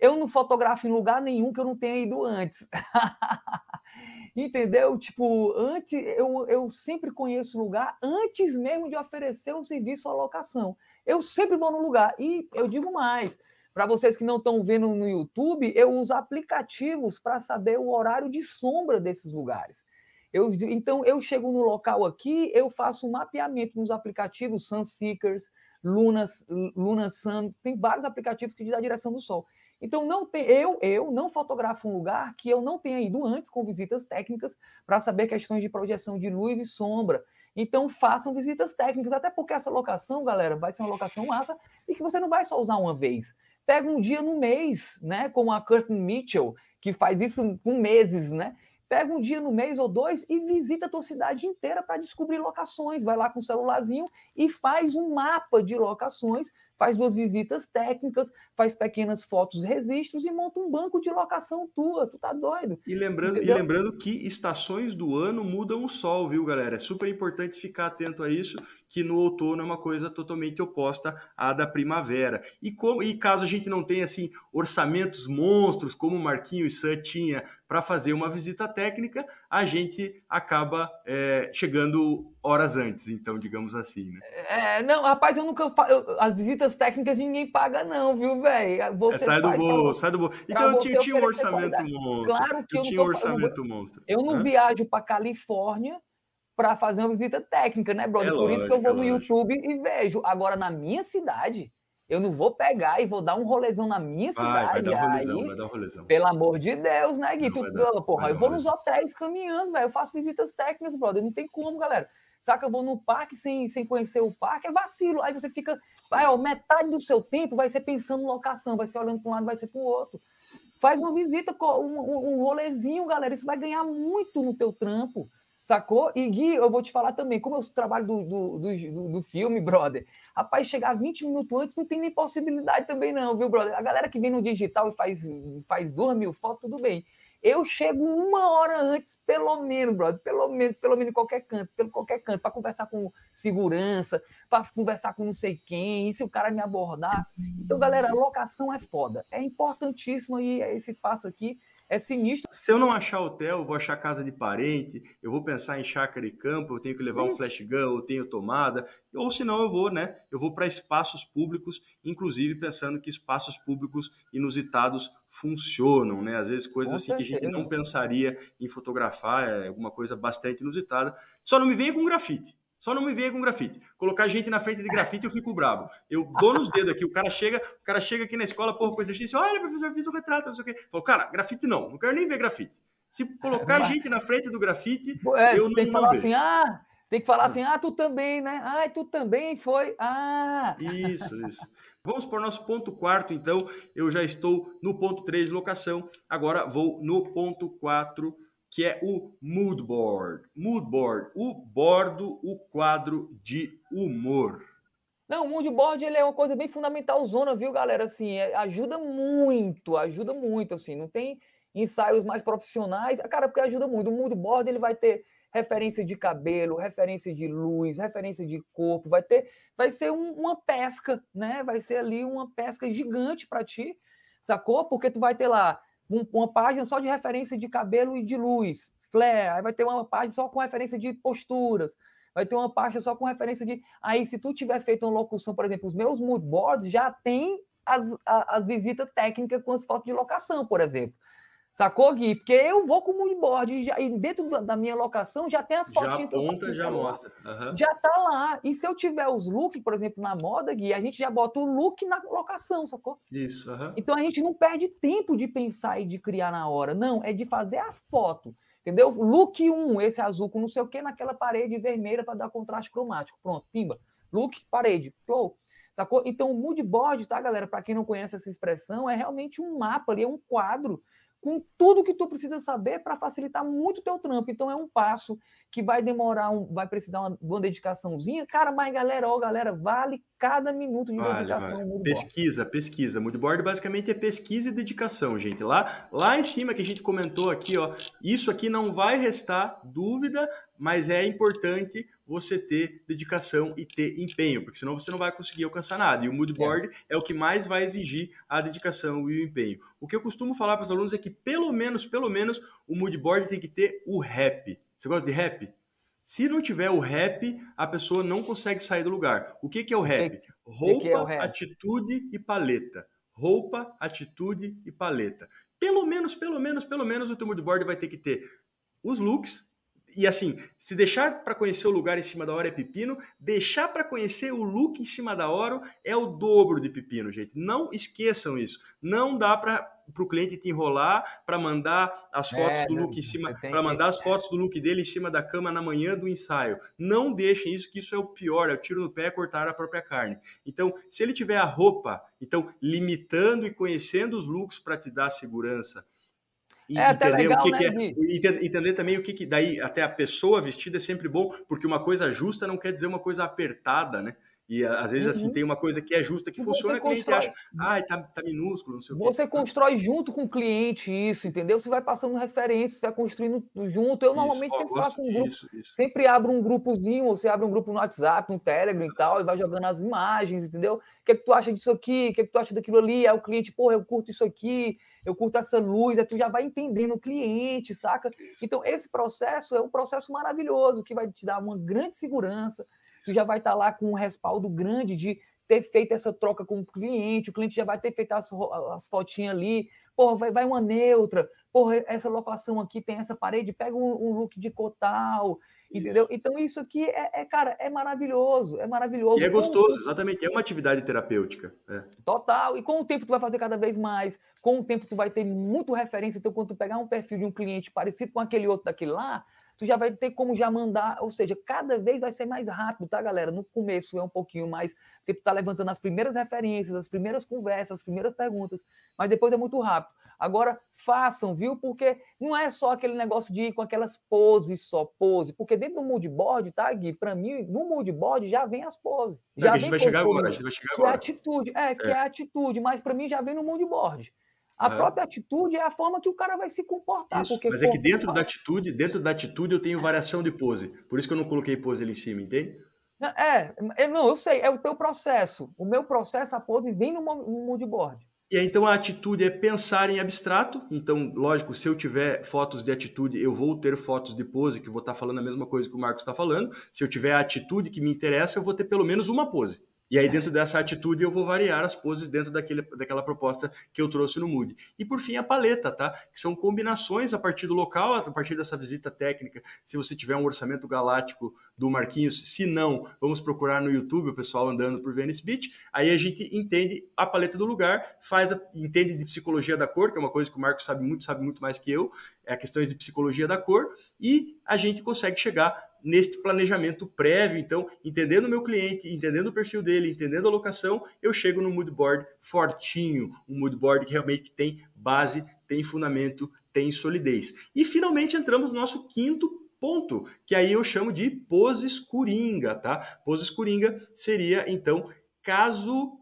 eu não fotografo em lugar nenhum que eu não tenha ido antes. Entendeu? Tipo, antes eu, eu sempre conheço lugar antes mesmo de oferecer o serviço à locação. Eu sempre vou no lugar. E eu digo mais: para vocês que não estão vendo no YouTube, eu uso aplicativos para saber o horário de sombra desses lugares. Eu, então, eu chego no local aqui, eu faço um mapeamento nos aplicativos Sunseekers, Luna, Luna Sun, tem vários aplicativos que te dá a direção do sol. Então, não tem, eu, eu não fotografo um lugar que eu não tenha ido antes com visitas técnicas para saber questões de projeção de luz e sombra. Então, façam visitas técnicas, até porque essa locação, galera, vai ser uma locação massa e que você não vai só usar uma vez. Pega um dia no mês, né? Como a Curtin Mitchell, que faz isso com meses, né? Pega um dia no mês ou dois e visita a tua cidade inteira para descobrir locações. Vai lá com o celularzinho e faz um mapa de locações faz duas visitas técnicas, faz pequenas fotos, registros e monta um banco de locação tua. Tu tá doido? E lembrando, e lembrando que estações do ano mudam o sol, viu, galera? É super importante ficar atento a isso, que no outono é uma coisa totalmente oposta à da primavera. E, como, e caso a gente não tenha assim orçamentos monstros, como o Marquinhos Sam tinha para fazer uma visita técnica, a gente acaba é, chegando horas antes, então, digamos assim, né? É, não, rapaz, eu nunca faço. As visitas técnicas ninguém paga, não, viu, velho? É, sai do bolso, sai do bolso. Então eu tinha, tinha um orçamento monstro. Claro que eu, eu tinha um orçamento monstro. Eu não Hã? viajo para Califórnia para fazer uma visita técnica, né, brother? É Por lógico, isso que eu vou no YouTube e vejo. Agora, na minha cidade, eu não vou pegar e vou dar um rolezão na minha vai, cidade. Vai dar um rolezão, aí, vai dar um rolezão. Pelo amor de Deus, né, Gui? Não, tu, dar, porra, eu vou nos hotéis caminhando, velho. Eu faço visitas técnicas, brother. Não tem como, galera. Saca, eu vou no parque sem, sem conhecer o parque, é vacilo. Aí você fica. Vai, ó, metade do seu tempo vai ser pensando em locação, vai ser olhando para um lado, vai ser para o outro. Faz uma visita, um, um rolezinho, galera. Isso vai ganhar muito no teu trampo. Sacou? E Gui, eu vou te falar também, como eu trabalho do, do, do, do, filme, brother, rapaz, chegar 20 minutos antes não tem nem possibilidade também, não, viu, brother? A galera que vem no digital e faz, faz duas mil fotos, tudo bem. Eu chego uma hora antes, pelo menos, brother, pelo menos, pelo menos em qualquer canto, pelo qualquer canto, para conversar com segurança, para conversar com não sei quem, e se o cara me abordar. Então, galera, locação é foda. É importantíssimo aí esse passo aqui é sinistro. Se eu não achar hotel, eu vou achar casa de parente, eu vou pensar em chácara e campo, eu tenho que levar um flash gun, eu tenho tomada, ou senão eu vou, né? Eu vou para espaços públicos, inclusive pensando que espaços públicos inusitados funcionam, né? Às vezes coisas Com assim certeza. que a gente não pensaria em fotografar, é alguma coisa bastante inusitada. Só não me venha com grafite. Só não me venha com grafite. Colocar gente na frente de grafite, eu fico bravo. Eu dou nos dedos aqui, o cara chega, o cara chega aqui na escola, porra, com exercício, olha, professor, eu fiz o um retrato, não sei o quê. Falou, cara, grafite não, não quero nem ver grafite. Se colocar gente na frente do grafite, é, eu não Tem que falar vejo. assim, ah, tem que falar assim, ah, tu também, né? Ah, tu também foi. Ah! Isso, isso. Vamos para o nosso ponto quarto, então. Eu já estou no ponto 3, locação. Agora vou no ponto 4, que é o mood board. Mood board, o bordo, o quadro de humor. Não, o mood board ele é uma coisa bem fundamental, zona, viu, galera? Assim, é, ajuda muito, ajuda muito, assim, não tem ensaios mais profissionais, cara, porque ajuda muito. O mood board ele vai ter referência de cabelo, referência de luz, referência de corpo, vai ter, vai ser um, uma pesca, né? Vai ser ali uma pesca gigante para ti, sacou? Porque tu vai ter lá um, uma página só de referência de cabelo e de luz, flare, aí vai ter uma página só com referência de posturas, vai ter uma página só com referência de. Aí, se tu tiver feito uma locução, por exemplo, os meus mood boards já tem as, as, as visitas técnicas com as fotos de locação, por exemplo. Sacou, Gui? Porque eu vou com o moodboard e, já, e dentro da minha locação já tem as fotos. Já aponta, já mostra. Uhum. Já tá lá. E se eu tiver os looks, por exemplo, na moda, Gui, a gente já bota o look na locação, sacou? Isso. Uhum. Então a gente não perde tempo de pensar e de criar na hora. Não, é de fazer a foto. Entendeu? Look 1, esse azul com não sei o que, naquela parede vermelha para dar contraste cromático. Pronto, pimba. Look, parede. Flow. Sacou? Então o moodboard, tá, galera? Para quem não conhece essa expressão, é realmente um mapa ali, é um quadro com tudo que tu precisa saber para facilitar muito o teu trampo. Então é um passo que vai demorar, um, vai precisar uma, uma dedicaçãozinha. Cara, mas galera, ó, galera, vale cada minuto de vale, dedicação. Vale. Pesquisa, pesquisa. Moodboard basicamente é pesquisa e dedicação, gente. Lá, lá em cima que a gente comentou aqui, ó, isso aqui não vai restar dúvida, mas é importante você ter dedicação e ter empenho, porque senão você não vai conseguir alcançar nada. E o mood board é, é o que mais vai exigir a dedicação e o empenho. O que eu costumo falar para os alunos é que pelo menos, pelo menos, o mood board tem que ter o rap. Você gosta de rap? Se não tiver o rap, a pessoa não consegue sair do lugar. O que, que é o rap? Roupa, que é o rap? atitude e paleta. Roupa, atitude e paleta. Pelo menos, pelo menos, pelo menos o teu board vai ter que ter os looks, e assim, se deixar para conhecer o lugar em cima da hora é pepino, deixar para conhecer o look em cima da hora é o dobro de pepino, gente. Não esqueçam isso. Não dá para o cliente te enrolar para mandar as fotos é, do look em cima, para mandar as fotos do look dele em cima da cama na manhã do ensaio. Não deixem isso, que isso é o pior, é o tiro no pé, é cortar a própria carne. Então, se ele tiver a roupa, então limitando e conhecendo os looks para te dar segurança e é entender legal, o que, né, que é, entender também o que, que daí até a pessoa vestida é sempre bom, porque uma coisa justa não quer dizer uma coisa apertada, né? E às vezes assim, uhum. assim tem uma coisa que é justa, que e funciona, que a gente acha, ai, tá, tá minúsculo, não sei você o quê. Você constrói junto com o cliente isso, entendeu? Você vai passando referências, você vai construindo junto. Eu normalmente isso, sempre faço um grupo, isso, isso. sempre abro um grupozinho, você abre um grupo no WhatsApp, no Telegram e tal, e vai jogando as imagens, entendeu? O que é que tu acha disso aqui? O que é que tu acha daquilo ali? Aí o cliente, porra, eu curto isso aqui, eu curto essa luz, aí tu já vai entendendo o cliente, saca? Então, esse processo é um processo maravilhoso que vai te dar uma grande segurança. Tu já vai estar tá lá com um respaldo grande de ter feito essa troca com o cliente, o cliente já vai ter feito as, as fotinhas ali, porra, vai, vai uma neutra, porra, essa locação aqui tem essa parede, pega um, um look de cotal, Entendeu? Isso. Então, isso aqui é, é, cara, é maravilhoso, é maravilhoso. E é gostoso, exatamente. É uma atividade terapêutica. É. Total. E com o tempo tu vai fazer cada vez mais. Com o tempo tu vai ter muito referência. Então, quando tu pegar um perfil de um cliente parecido com aquele outro daquele lá, tu já vai ter como já mandar, ou seja, cada vez vai ser mais rápido, tá, galera? No começo é um pouquinho mais, porque tu tá levantando as primeiras referências, as primeiras conversas, as primeiras perguntas, mas depois é muito rápido. Agora, façam, viu? Porque não é só aquele negócio de ir com aquelas poses só, pose. Porque dentro do moodboard, tá, Gui? Para mim, no moodboard já vem as poses. Já a gente vai chegar agora, a gente vai chegar que agora. É atitude, é, que é, é atitude, mas para mim já vem no moodboard. A é. própria atitude é a forma que o cara vai se comportar. Isso, mas é que dentro da atitude, dentro da atitude eu tenho variação de pose. Por isso que eu não coloquei pose ali em cima, entende? É, é não, eu sei, é o teu processo. O meu processo, a pose vem no, no moodboard. E aí, então a atitude é pensar em abstrato. Então, lógico, se eu tiver fotos de atitude, eu vou ter fotos de pose, que vou estar falando a mesma coisa que o Marcos está falando. Se eu tiver a atitude que me interessa, eu vou ter pelo menos uma pose. E aí, dentro dessa atitude, eu vou variar as poses dentro daquele, daquela proposta que eu trouxe no Mood. E por fim, a paleta, tá? Que são combinações a partir do local, a partir dessa visita técnica. Se você tiver um orçamento galáctico do Marquinhos, se não, vamos procurar no YouTube o pessoal andando por Venice Beach. Aí a gente entende a paleta do lugar, faz a, entende de psicologia da cor, que é uma coisa que o Marcos sabe muito, sabe muito mais que eu, é questões de psicologia da cor, e a gente consegue chegar neste planejamento prévio. Então, entendendo o meu cliente, entendendo o perfil dele, entendendo a locação, eu chego no mood board fortinho, um mood board que realmente tem base, tem fundamento, tem solidez. E finalmente entramos no nosso quinto ponto, que aí eu chamo de poses coringa, tá? Poses coringa seria, então, caso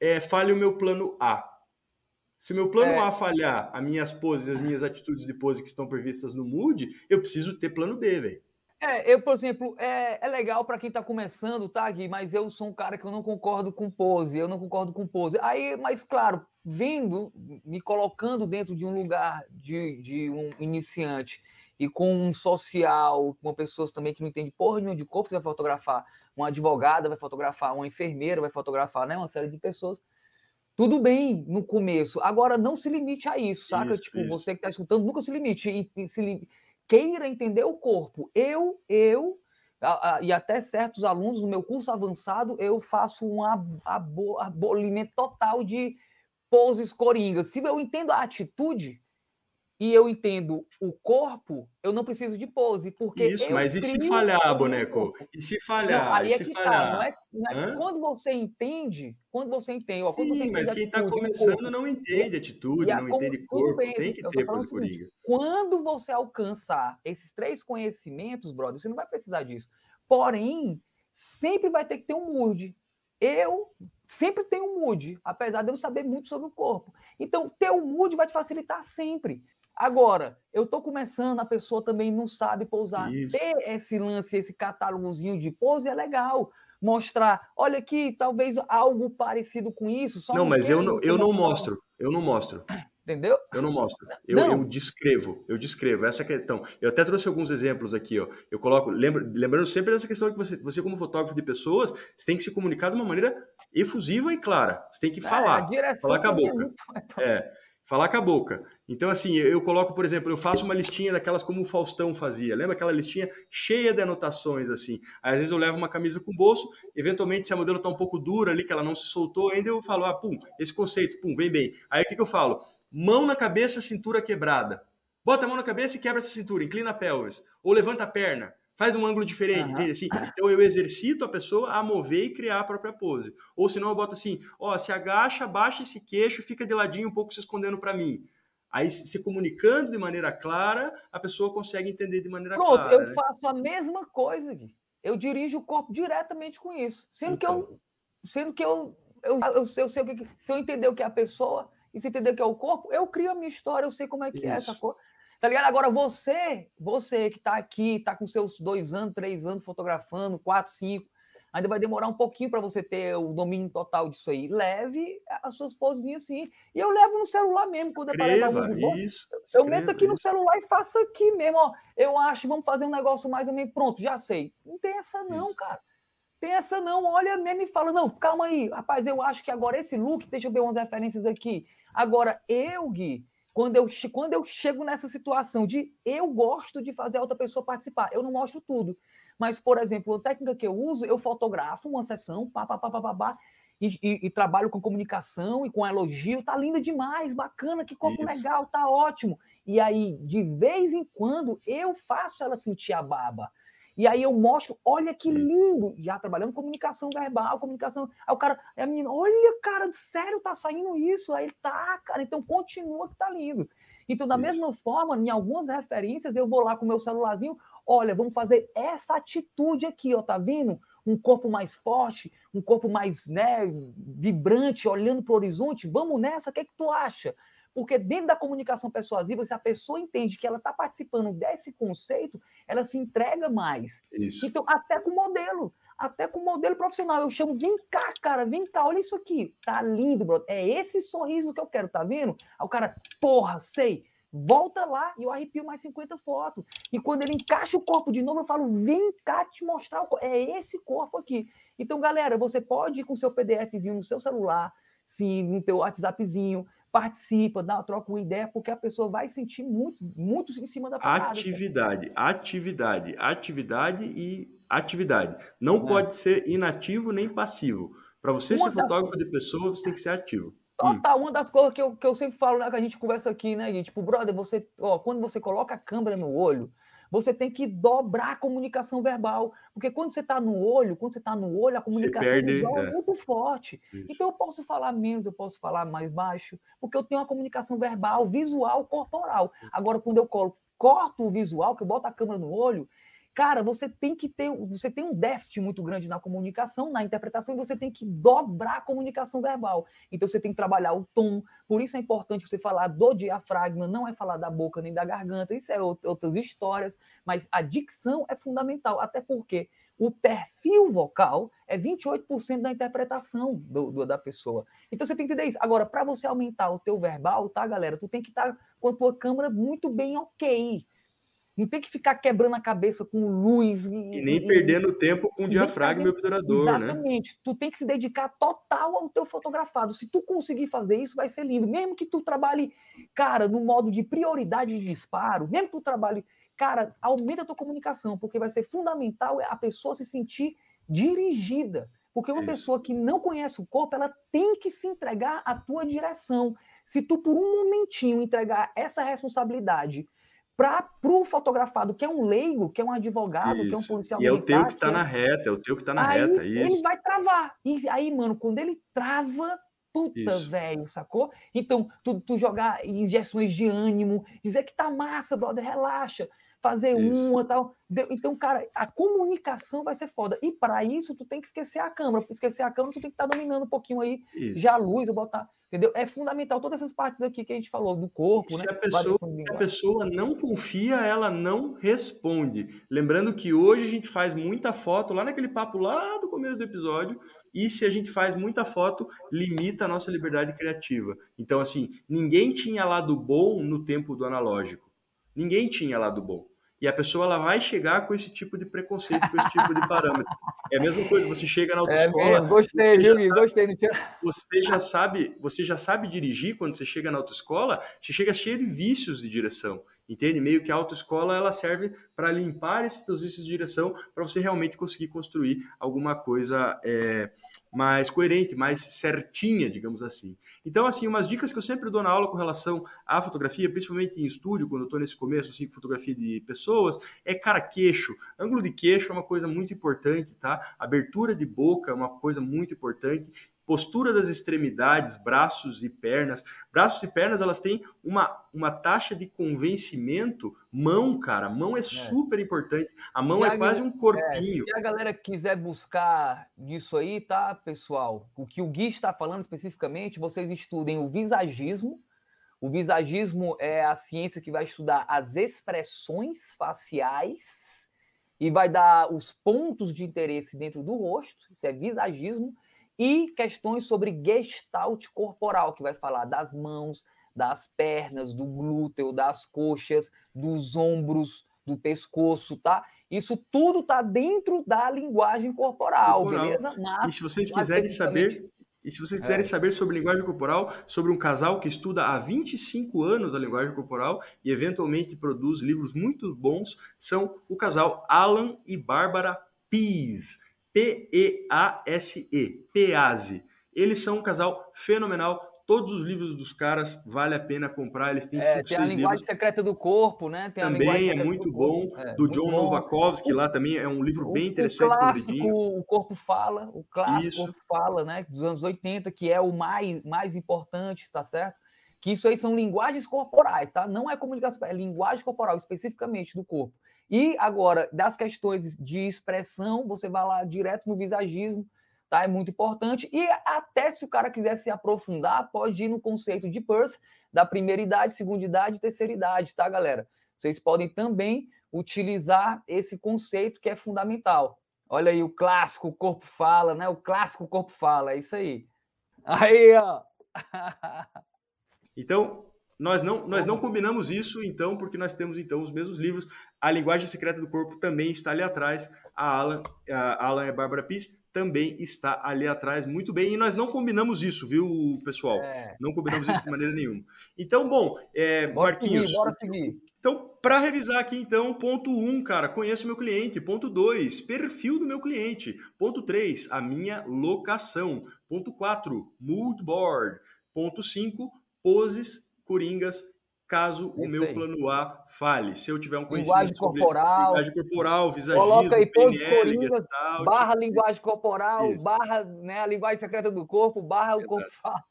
é, falhe o meu plano A. Se o meu plano é. A falhar, as minhas poses, as minhas atitudes de pose que estão previstas no Mood, eu preciso ter plano B, velho. É, eu, por exemplo, é, é legal para quem está começando, tá, Gui? Mas eu sou um cara que eu não concordo com pose, eu não concordo com pose. Aí, mas claro, vindo, me colocando dentro de um lugar de, de um iniciante e com um social, com pessoas também que não entendem porra nenhuma de corpo, você vai fotografar uma advogada, vai fotografar uma enfermeira, vai fotografar né, uma série de pessoas. Tudo bem no começo, agora não se limite a isso, saca? Isso, tipo, isso. você que está escutando, nunca se limite. E, e se limite queira entender o corpo. Eu, eu, e até certos alunos no meu curso avançado, eu faço um abolimento total de poses coringas. Se eu entendo a atitude, e eu entendo o corpo, eu não preciso de pose, porque Isso, mas e se falhar, boneco? E se falhar? Não, aí é que falhar? Tá, não é, não é quando você entende, quando você entende, ó, Sim, você entende mas quem está começando não entende atitude, não entende corpo, bem, tem que ter pose coringa. Quando você alcançar esses três conhecimentos, brother, você não vai precisar disso. Porém, sempre vai ter que ter um mood. Eu sempre tenho um mood, apesar de eu saber muito sobre o corpo. Então, ter um mood vai te facilitar sempre. Agora, eu estou começando, a pessoa também não sabe pousar. Isso. Ter esse lance, esse catálogozinho de pose é legal. Mostrar, olha aqui, talvez algo parecido com isso. não, mas eu não, eu não mostro. Eu não mostro. Entendeu? Eu não mostro. Eu, não. eu descrevo. Eu descrevo. Essa é questão. Eu até trouxe alguns exemplos aqui. Ó. Eu coloco, lembra, lembrando sempre dessa questão que você, você, como fotógrafo de pessoas, você tem que se comunicar de uma maneira efusiva e clara. Você tem que é, falar. É, falar com a boca. É falar com a boca. Então, assim, eu coloco, por exemplo, eu faço uma listinha daquelas como o Faustão fazia. Lembra aquela listinha cheia de anotações, assim? Aí, às vezes eu levo uma camisa com bolso, eventualmente, se a modelo está um pouco dura ali, que ela não se soltou ainda, eu falo, ah, pum, esse conceito, pum, vem bem. Aí o que, que eu falo? Mão na cabeça, cintura quebrada. Bota a mão na cabeça e quebra essa cintura, inclina a pelvis. Ou levanta a perna faz um ângulo diferente, uhum. Assim, então eu exercito a pessoa a mover e criar a própria pose. Ou senão eu boto assim, ó, se agacha, baixa esse queixo, fica de ladinho um pouco se escondendo para mim. Aí, se comunicando de maneira clara, a pessoa consegue entender de maneira Pronto, clara. Pronto, eu né? faço a mesma coisa, Gui. Eu dirijo o corpo diretamente com isso. Sendo então. que eu. Então. Sendo que eu. Eu, eu, eu, sei o que. Se eu entender o que é a pessoa e se entender o que é o corpo, eu crio a minha história, eu sei como é que isso. é essa coisa. Tá ligado? Agora você, você que tá aqui, tá com seus dois anos, três anos fotografando, quatro, cinco, ainda vai demorar um pouquinho para você ter o domínio total disso aí. Leve as suas posinhas assim. E eu levo no celular mesmo, quando escreva, aparece bom, isso, Eu meto aqui isso. no celular e faço aqui mesmo, ó. Eu acho, vamos fazer um negócio mais ou menos pronto, já sei. Não tem essa não, isso. cara. Tem essa não, olha mesmo e fala, não, calma aí, rapaz, eu acho que agora esse look, deixa eu ver umas referências aqui. Agora, eu, Gui, quando eu, quando eu chego nessa situação de eu gosto de fazer a outra pessoa participar, eu não mostro tudo. Mas, por exemplo, a técnica que eu uso, eu fotografo uma sessão, pá, pá, pá, pá, pá, pá e, e, e, trabalho com comunicação e com elogio, tá linda demais, bacana, que corpo Isso. legal, tá ótimo. E aí, de vez em quando, eu faço ela sentir a baba. E aí eu mostro, olha que lindo, já trabalhando comunicação verbal, comunicação. Aí o cara, aí a menina, olha, cara, sério, tá saindo isso? Aí ele tá, cara, então continua que tá lindo. Então, da isso. mesma forma, em algumas referências, eu vou lá com o meu celularzinho, olha, vamos fazer essa atitude aqui, ó, tá vendo? Um corpo mais forte, um corpo mais, né, vibrante, olhando para o horizonte, vamos nessa, o que é que tu acha? Porque dentro da comunicação persuasiva, se a pessoa entende que ela está participando desse conceito, ela se entrega mais. Isso. Então, até com o modelo, até com o modelo profissional, eu chamo, vem cá, cara, vem cá, olha isso aqui. Tá lindo, bro. É esse sorriso que eu quero, tá vendo? Aí o cara, porra, sei. Volta lá e eu arrepio mais 50 fotos. E quando ele encaixa o corpo de novo, eu falo, vem cá te mostrar o corpo. É esse corpo aqui. Então, galera, você pode ir com o seu PDFzinho no seu celular, sim, no teu WhatsAppzinho, participa, dá, troca uma ideia, porque a pessoa vai sentir muito, muito em cima da parada. Atividade, atividade, atividade e atividade. Não é. pode ser inativo nem passivo. Para você uma ser fotógrafo de pessoas, você tem que ser ativo. Total, hum. uma das coisas que eu, que eu sempre falo, né, que a gente conversa aqui, né, gente? Tipo, brother, você, ó, quando você coloca a câmera no olho, você tem que dobrar a comunicação verbal. Porque quando você está no olho, quando você está no olho, a comunicação perde, visual é. é muito forte. Isso. Então eu posso falar menos, eu posso falar mais baixo, porque eu tenho uma comunicação verbal, visual, corporal. Agora, quando eu corto o visual, que eu boto a câmera no olho, Cara, você tem que ter, você tem um déficit muito grande na comunicação, na interpretação, e você tem que dobrar a comunicação verbal. Então você tem que trabalhar o tom. Por isso é importante você falar do diafragma, não é falar da boca nem da garganta, isso é outras histórias, mas a dicção é fundamental, até porque o perfil vocal é 28% da interpretação do, do, da pessoa. Então você tem que entender isso. Agora, para você aumentar o teu verbal, tá, galera? Tu tem que estar tá com a tua câmera muito bem ok. Não tem que ficar quebrando a cabeça com luz. E, e nem e, perdendo tempo com o diafragma e obturador, né? Exatamente. Tu tem que se dedicar total ao teu fotografado. Se tu conseguir fazer isso, vai ser lindo. Mesmo que tu trabalhe, cara, no modo de prioridade de disparo, mesmo que tu trabalhe, cara, aumenta a tua comunicação, porque vai ser fundamental a pessoa se sentir dirigida. Porque uma isso. pessoa que não conhece o corpo, ela tem que se entregar à tua direção. Se tu, por um momentinho, entregar essa responsabilidade para o fotografado, que é um leigo, que é um advogado, isso. que é um policial e militar. E é o teu que está é... na reta, é o teu que está na aí, reta. Isso. Ele vai travar. E aí, mano, quando ele trava, puta, velho, sacou? Então, tu, tu jogar injeções de ânimo, dizer que tá massa, brother, relaxa fazer isso. uma tal. Então, cara, a comunicação vai ser foda. E para isso, tu tem que esquecer a câmera. Para esquecer a câmera, tu tem que estar tá dominando um pouquinho aí isso. já a luz, botar. Entendeu? É fundamental todas essas partes aqui que a gente falou do corpo, se né? A pessoa, se a pessoa não confia, ela não responde. Lembrando que hoje a gente faz muita foto, lá naquele papo lá do começo do episódio, e se a gente faz muita foto, limita a nossa liberdade criativa. Então, assim, ninguém tinha lado bom no tempo do analógico. Ninguém tinha lado bom e a pessoa ela vai chegar com esse tipo de preconceito, com esse tipo de parâmetro. É a mesma coisa, você chega na é autoescola. É, gostei, viu, sabe, gostei. Você já sabe, você já sabe dirigir quando você chega na autoescola, você chega cheio de vícios de direção. Entende? Meio que a autoescola ela serve para limpar esses teus vícios de direção para você realmente conseguir construir alguma coisa é, mais coerente, mais certinha, digamos assim. Então, assim, umas dicas que eu sempre dou na aula com relação à fotografia, principalmente em estúdio, quando eu estou nesse começo, assim, fotografia de pessoas, é cara queixo. Ângulo de queixo é uma coisa muito importante, tá? Abertura de boca é uma coisa muito importante postura das extremidades, braços e pernas. Braços e pernas, elas têm uma, uma taxa de convencimento. Mão, cara, mão é, é. super importante. A mão se é a, quase um corpinho. É, se a galera quiser buscar isso aí, tá, pessoal? O que o Gui está falando especificamente, vocês estudem o visagismo. O visagismo é a ciência que vai estudar as expressões faciais e vai dar os pontos de interesse dentro do rosto. Isso é visagismo e questões sobre gestalt corporal, que vai falar das mãos, das pernas, do glúteo, das coxas, dos ombros, do pescoço, tá? Isso tudo tá dentro da linguagem corporal, corporal. beleza? Mas, e se vocês quiserem saber, e se vocês quiserem é. saber sobre linguagem corporal, sobre um casal que estuda há 25 anos a linguagem corporal e eventualmente produz livros muito bons, são o casal Alan e Bárbara Pease. P-E-A-S-E, Pease. Eles são um casal fenomenal, todos os livros dos caras vale a pena comprar. Eles têm é, cinco, tem a linguagem livros. secreta do corpo, né? Tem também é muito bom. É, do John Novakovsky lá também é um livro bem interessante. O clássico, o corpo fala, o clássico isso. corpo fala, né? Dos anos 80, que é o mais mais importante, tá certo? Que isso aí são linguagens corporais, tá? Não é comunicação, é linguagem corporal especificamente do corpo. E agora, das questões de expressão, você vai lá direto no visagismo, tá? É muito importante. E até se o cara quiser se aprofundar, pode ir no conceito de Peirce, da primeira idade, segunda idade, terceira idade, tá, galera? Vocês podem também utilizar esse conceito que é fundamental. Olha aí o clássico o corpo fala, né? O clássico corpo fala, é isso aí. Aí, ó. Então, nós não, nós não combinamos isso, então, porque nós temos então os mesmos livros. A Linguagem Secreta do Corpo também está ali atrás. A Alan, a Alan e a Bárbara Piss também está ali atrás, muito bem. E nós não combinamos isso, viu, pessoal? É. Não combinamos isso de maneira nenhuma. Então, bom, é, bora Marquinhos. Seguir, bora seguir. Então, para revisar aqui, então, ponto 1, um, cara, conheço meu cliente. Ponto 2, perfil do meu cliente. Ponto 3, a minha locação. Ponto 4, mood board. Ponto 5, poses, coringas caso o meu aí. plano A fale. Se eu tiver um conhecimento linguagem corporal, linguagem corporal, visagismo, coloca aí pose coringas, barra linguagem corporal, Isso. barra né, a linguagem secreta do corpo, barra Exato. o corpo fala.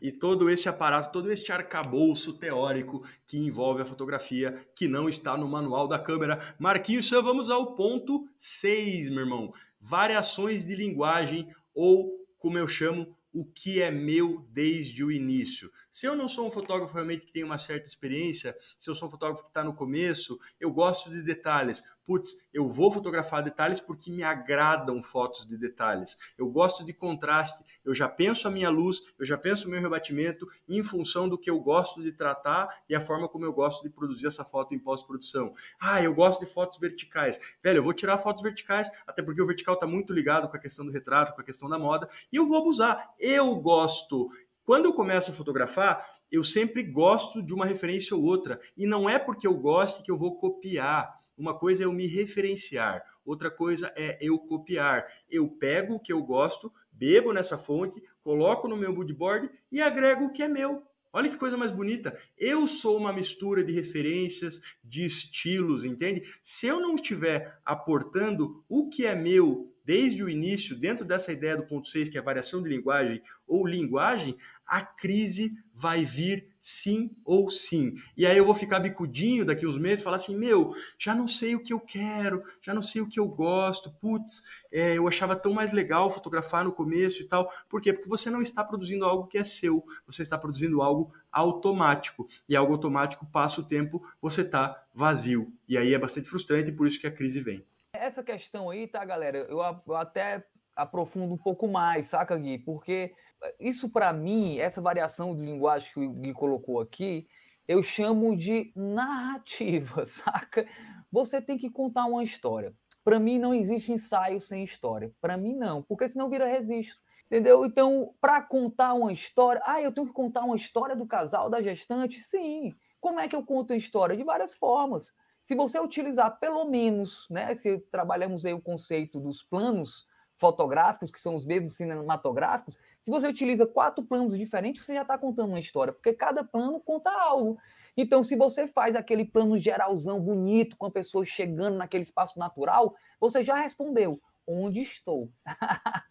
E todo esse aparato, todo esse arcabouço teórico que envolve a fotografia, que não está no manual da câmera. Marquinhos, vamos ao ponto 6, meu irmão. Variações de linguagem ou, como eu chamo, o que é meu desde o início. Se eu não sou um fotógrafo realmente que tem uma certa experiência, se eu sou um fotógrafo que está no começo, eu gosto de detalhes putz, eu vou fotografar detalhes porque me agradam fotos de detalhes. Eu gosto de contraste, eu já penso a minha luz, eu já penso o meu rebatimento em função do que eu gosto de tratar e a forma como eu gosto de produzir essa foto em pós-produção. Ah, eu gosto de fotos verticais. Velho, eu vou tirar fotos verticais, até porque o vertical está muito ligado com a questão do retrato, com a questão da moda, e eu vou abusar. Eu gosto quando eu começo a fotografar, eu sempre gosto de uma referência ou outra. E não é porque eu gosto que eu vou copiar. Uma coisa é eu me referenciar, outra coisa é eu copiar. Eu pego o que eu gosto, bebo nessa fonte, coloco no meu moodboard e agrego o que é meu. Olha que coisa mais bonita. Eu sou uma mistura de referências, de estilos, entende? Se eu não estiver aportando o que é meu desde o início, dentro dessa ideia do ponto 6, que é variação de linguagem ou linguagem, a crise vai vir sim ou sim. E aí eu vou ficar bicudinho daqui uns meses, falar assim, meu, já não sei o que eu quero, já não sei o que eu gosto, putz, é, eu achava tão mais legal fotografar no começo e tal. Por quê? Porque você não está produzindo algo que é seu, você está produzindo algo automático. E algo automático passa o tempo, você está vazio. E aí é bastante frustrante e por isso que a crise vem. Essa questão aí, tá, galera? Eu, eu até aprofundo um pouco mais, saca, Gui? Porque isso, para mim, essa variação de linguagem que o Gui colocou aqui, eu chamo de narrativa, saca? Você tem que contar uma história. Para mim, não existe ensaio sem história. Para mim, não, porque senão vira registro. Entendeu? Então, para contar uma história, ah, eu tenho que contar uma história do casal, da gestante? Sim. Como é que eu conto a história? De várias formas. Se você utilizar pelo menos, né, se trabalhamos aí o conceito dos planos fotográficos, que são os mesmos cinematográficos, se você utiliza quatro planos diferentes, você já está contando uma história, porque cada plano conta algo. Então, se você faz aquele plano geralzão bonito, com a pessoa chegando naquele espaço natural, você já respondeu: onde estou?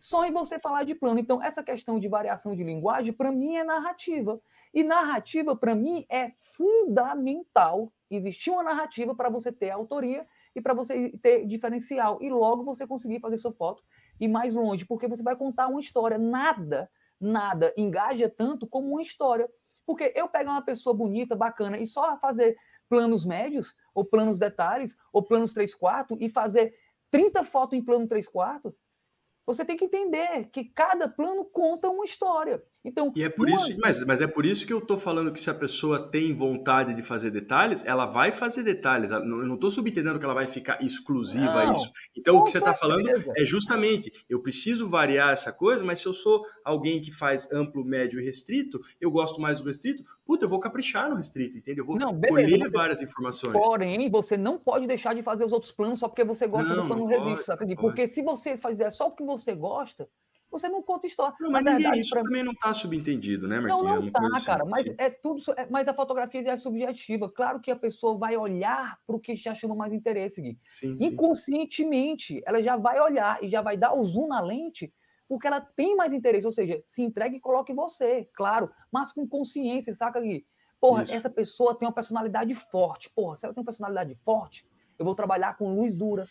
Só em você falar de plano. Então, essa questão de variação de linguagem, para mim, é narrativa. E narrativa, para mim, é fundamental existir uma narrativa para você ter autoria e para você ter diferencial. E logo você conseguir fazer sua foto e mais longe, porque você vai contar uma história. Nada, nada engaja tanto como uma história. Porque eu pegar uma pessoa bonita, bacana, e só fazer planos médios, ou planos detalhes, ou planos 3 quartos, e fazer 30 fotos em plano 3 quartos, você tem que entender que cada plano conta uma história. Então, e é por isso, mas, mas é por isso que eu estou falando que se a pessoa tem vontade de fazer detalhes, ela vai fazer detalhes. Eu não estou subentendendo que ela vai ficar exclusiva não, a isso. Então, o que você está falando é justamente, eu preciso variar essa coisa, mas se eu sou alguém que faz amplo, médio e restrito, eu gosto mais do restrito, puta, eu vou caprichar no restrito, entendeu? Eu vou não, colher várias informações. Porém, você não pode deixar de fazer os outros planos só porque você gosta não, do plano restrito, sabe? Porque se você fizer só o que você gosta, você não conta história. Não, mas verdade, isso pra... também não está subentendido, né, Marquinhos? Não, não está, assim, cara, mas é tudo, mas a fotografia é subjetiva. Claro que a pessoa vai olhar para o que já chamou mais interesse, Gui. Sim, Inconscientemente, sim. ela já vai olhar e já vai dar o zoom na lente porque ela tem mais interesse, ou seja, se entregue e coloque você, claro, mas com consciência, saca, Gui? Porra, Isso. essa pessoa tem uma personalidade forte. Porra, se ela tem uma personalidade forte, eu vou trabalhar com luz dura,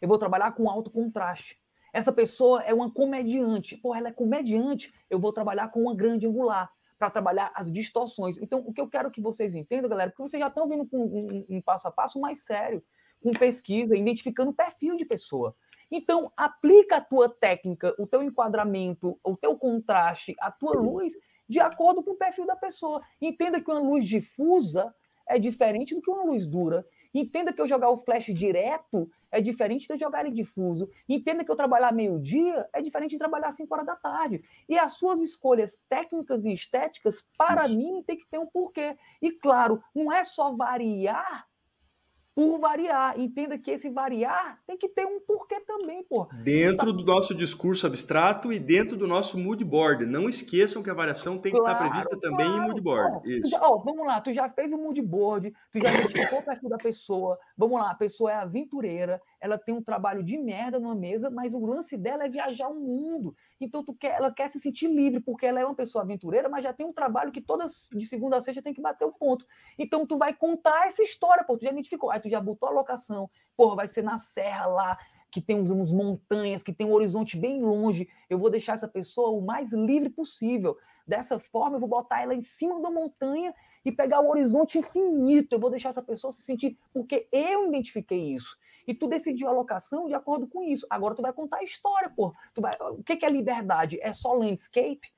eu vou trabalhar com alto contraste. Essa pessoa é uma comediante. Porra, ela é comediante, eu vou trabalhar com uma grande angular para trabalhar as distorções. Então, o que eu quero que vocês entendam, galera, porque vocês já estão vindo com um, um, passo a passo mais sério, com pesquisa, identificando o perfil de pessoa. Então, aplica a tua técnica, o teu enquadramento, o teu contraste, a tua luz, de acordo com o perfil da pessoa. Entenda que uma luz difusa é diferente do que uma luz dura. Entenda que eu jogar o flash direto é diferente de eu jogar ele difuso. Entenda que eu trabalhar meio-dia é diferente de trabalhar 5 horas da tarde. E as suas escolhas técnicas e estéticas, para Isso. mim, tem que ter um porquê. E claro, não é só variar por variar. Entenda que esse variar tem que ter um porquê também, pô. Dentro tá... do nosso discurso abstrato e dentro do nosso mood board. Não esqueçam que a variação tem claro, que estar prevista claro, também em mood board. Isso. Já, ó, vamos lá, tu já fez o mood board, tu já identificou o perfil da pessoa. Vamos lá, a pessoa é aventureira, ela tem um trabalho de merda numa mesa, mas o lance dela é viajar o mundo. Então tu quer, ela quer se sentir livre, porque ela é uma pessoa aventureira, mas já tem um trabalho que todas de segunda a sexta tem que bater o ponto. Então tu vai contar essa história, pô, tu já identificou, aí tu já botou a locação, porra, vai ser na serra lá, que tem uns, uns montanhas, que tem um horizonte bem longe. Eu vou deixar essa pessoa o mais livre possível. Dessa forma, eu vou botar ela em cima da montanha e pegar o horizonte infinito. Eu vou deixar essa pessoa se sentir, porque eu identifiquei isso. E tu decidiu a locação de acordo com isso. Agora tu vai contar a história, pô. Tu vai... O que é liberdade? É só landscape?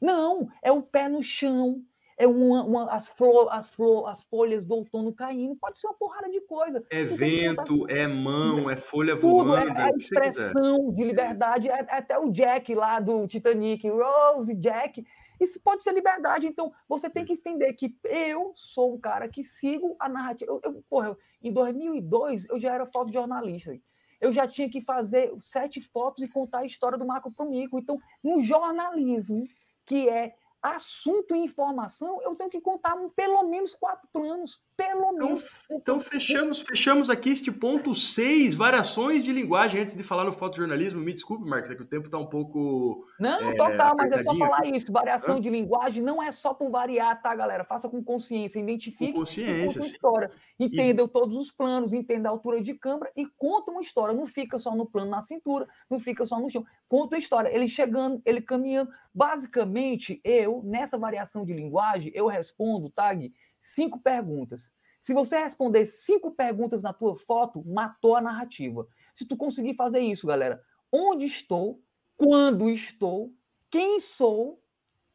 Não, é o pé no chão, é uma, uma, as, flor, as, flor, as folhas do outono caindo, pode ser uma porrada de coisa. É vento, é mão, é folha Tudo, voando. É, é a expressão de liberdade, é, é, até o Jack lá do Titanic, Rose, Jack, isso pode ser liberdade. Então, você tem que entender que eu sou um cara que sigo a narrativa. Eu, eu, porra, em 2002, eu já era fotojornalista. Eu já tinha que fazer sete fotos e contar a história do Marco Promico. Então, no jornalismo, que é assunto e informação, eu tenho que contar pelo menos quatro planos. Pelo então, menos. Então, fechamos, fechamos aqui este ponto 6, variações de linguagem. Antes de falar no fotojornalismo, me desculpe, Marcos, é que o tempo está um pouco. Não, é, total, mas é só falar aqui. isso. Variação Hã? de linguagem não é só por variar, tá, galera? Faça com consciência, identifique com consciência, uma história. Entenda e... todos os planos, entenda a altura de câmera e conta uma história. Não fica só no plano na cintura, não fica só no chão. Conta a história. Ele chegando, ele caminhando. Basicamente, eu, nessa variação de linguagem, eu respondo, Tag, cinco perguntas. Se você responder cinco perguntas na tua foto, matou a narrativa. Se tu conseguir fazer isso, galera, onde estou, quando estou, quem sou,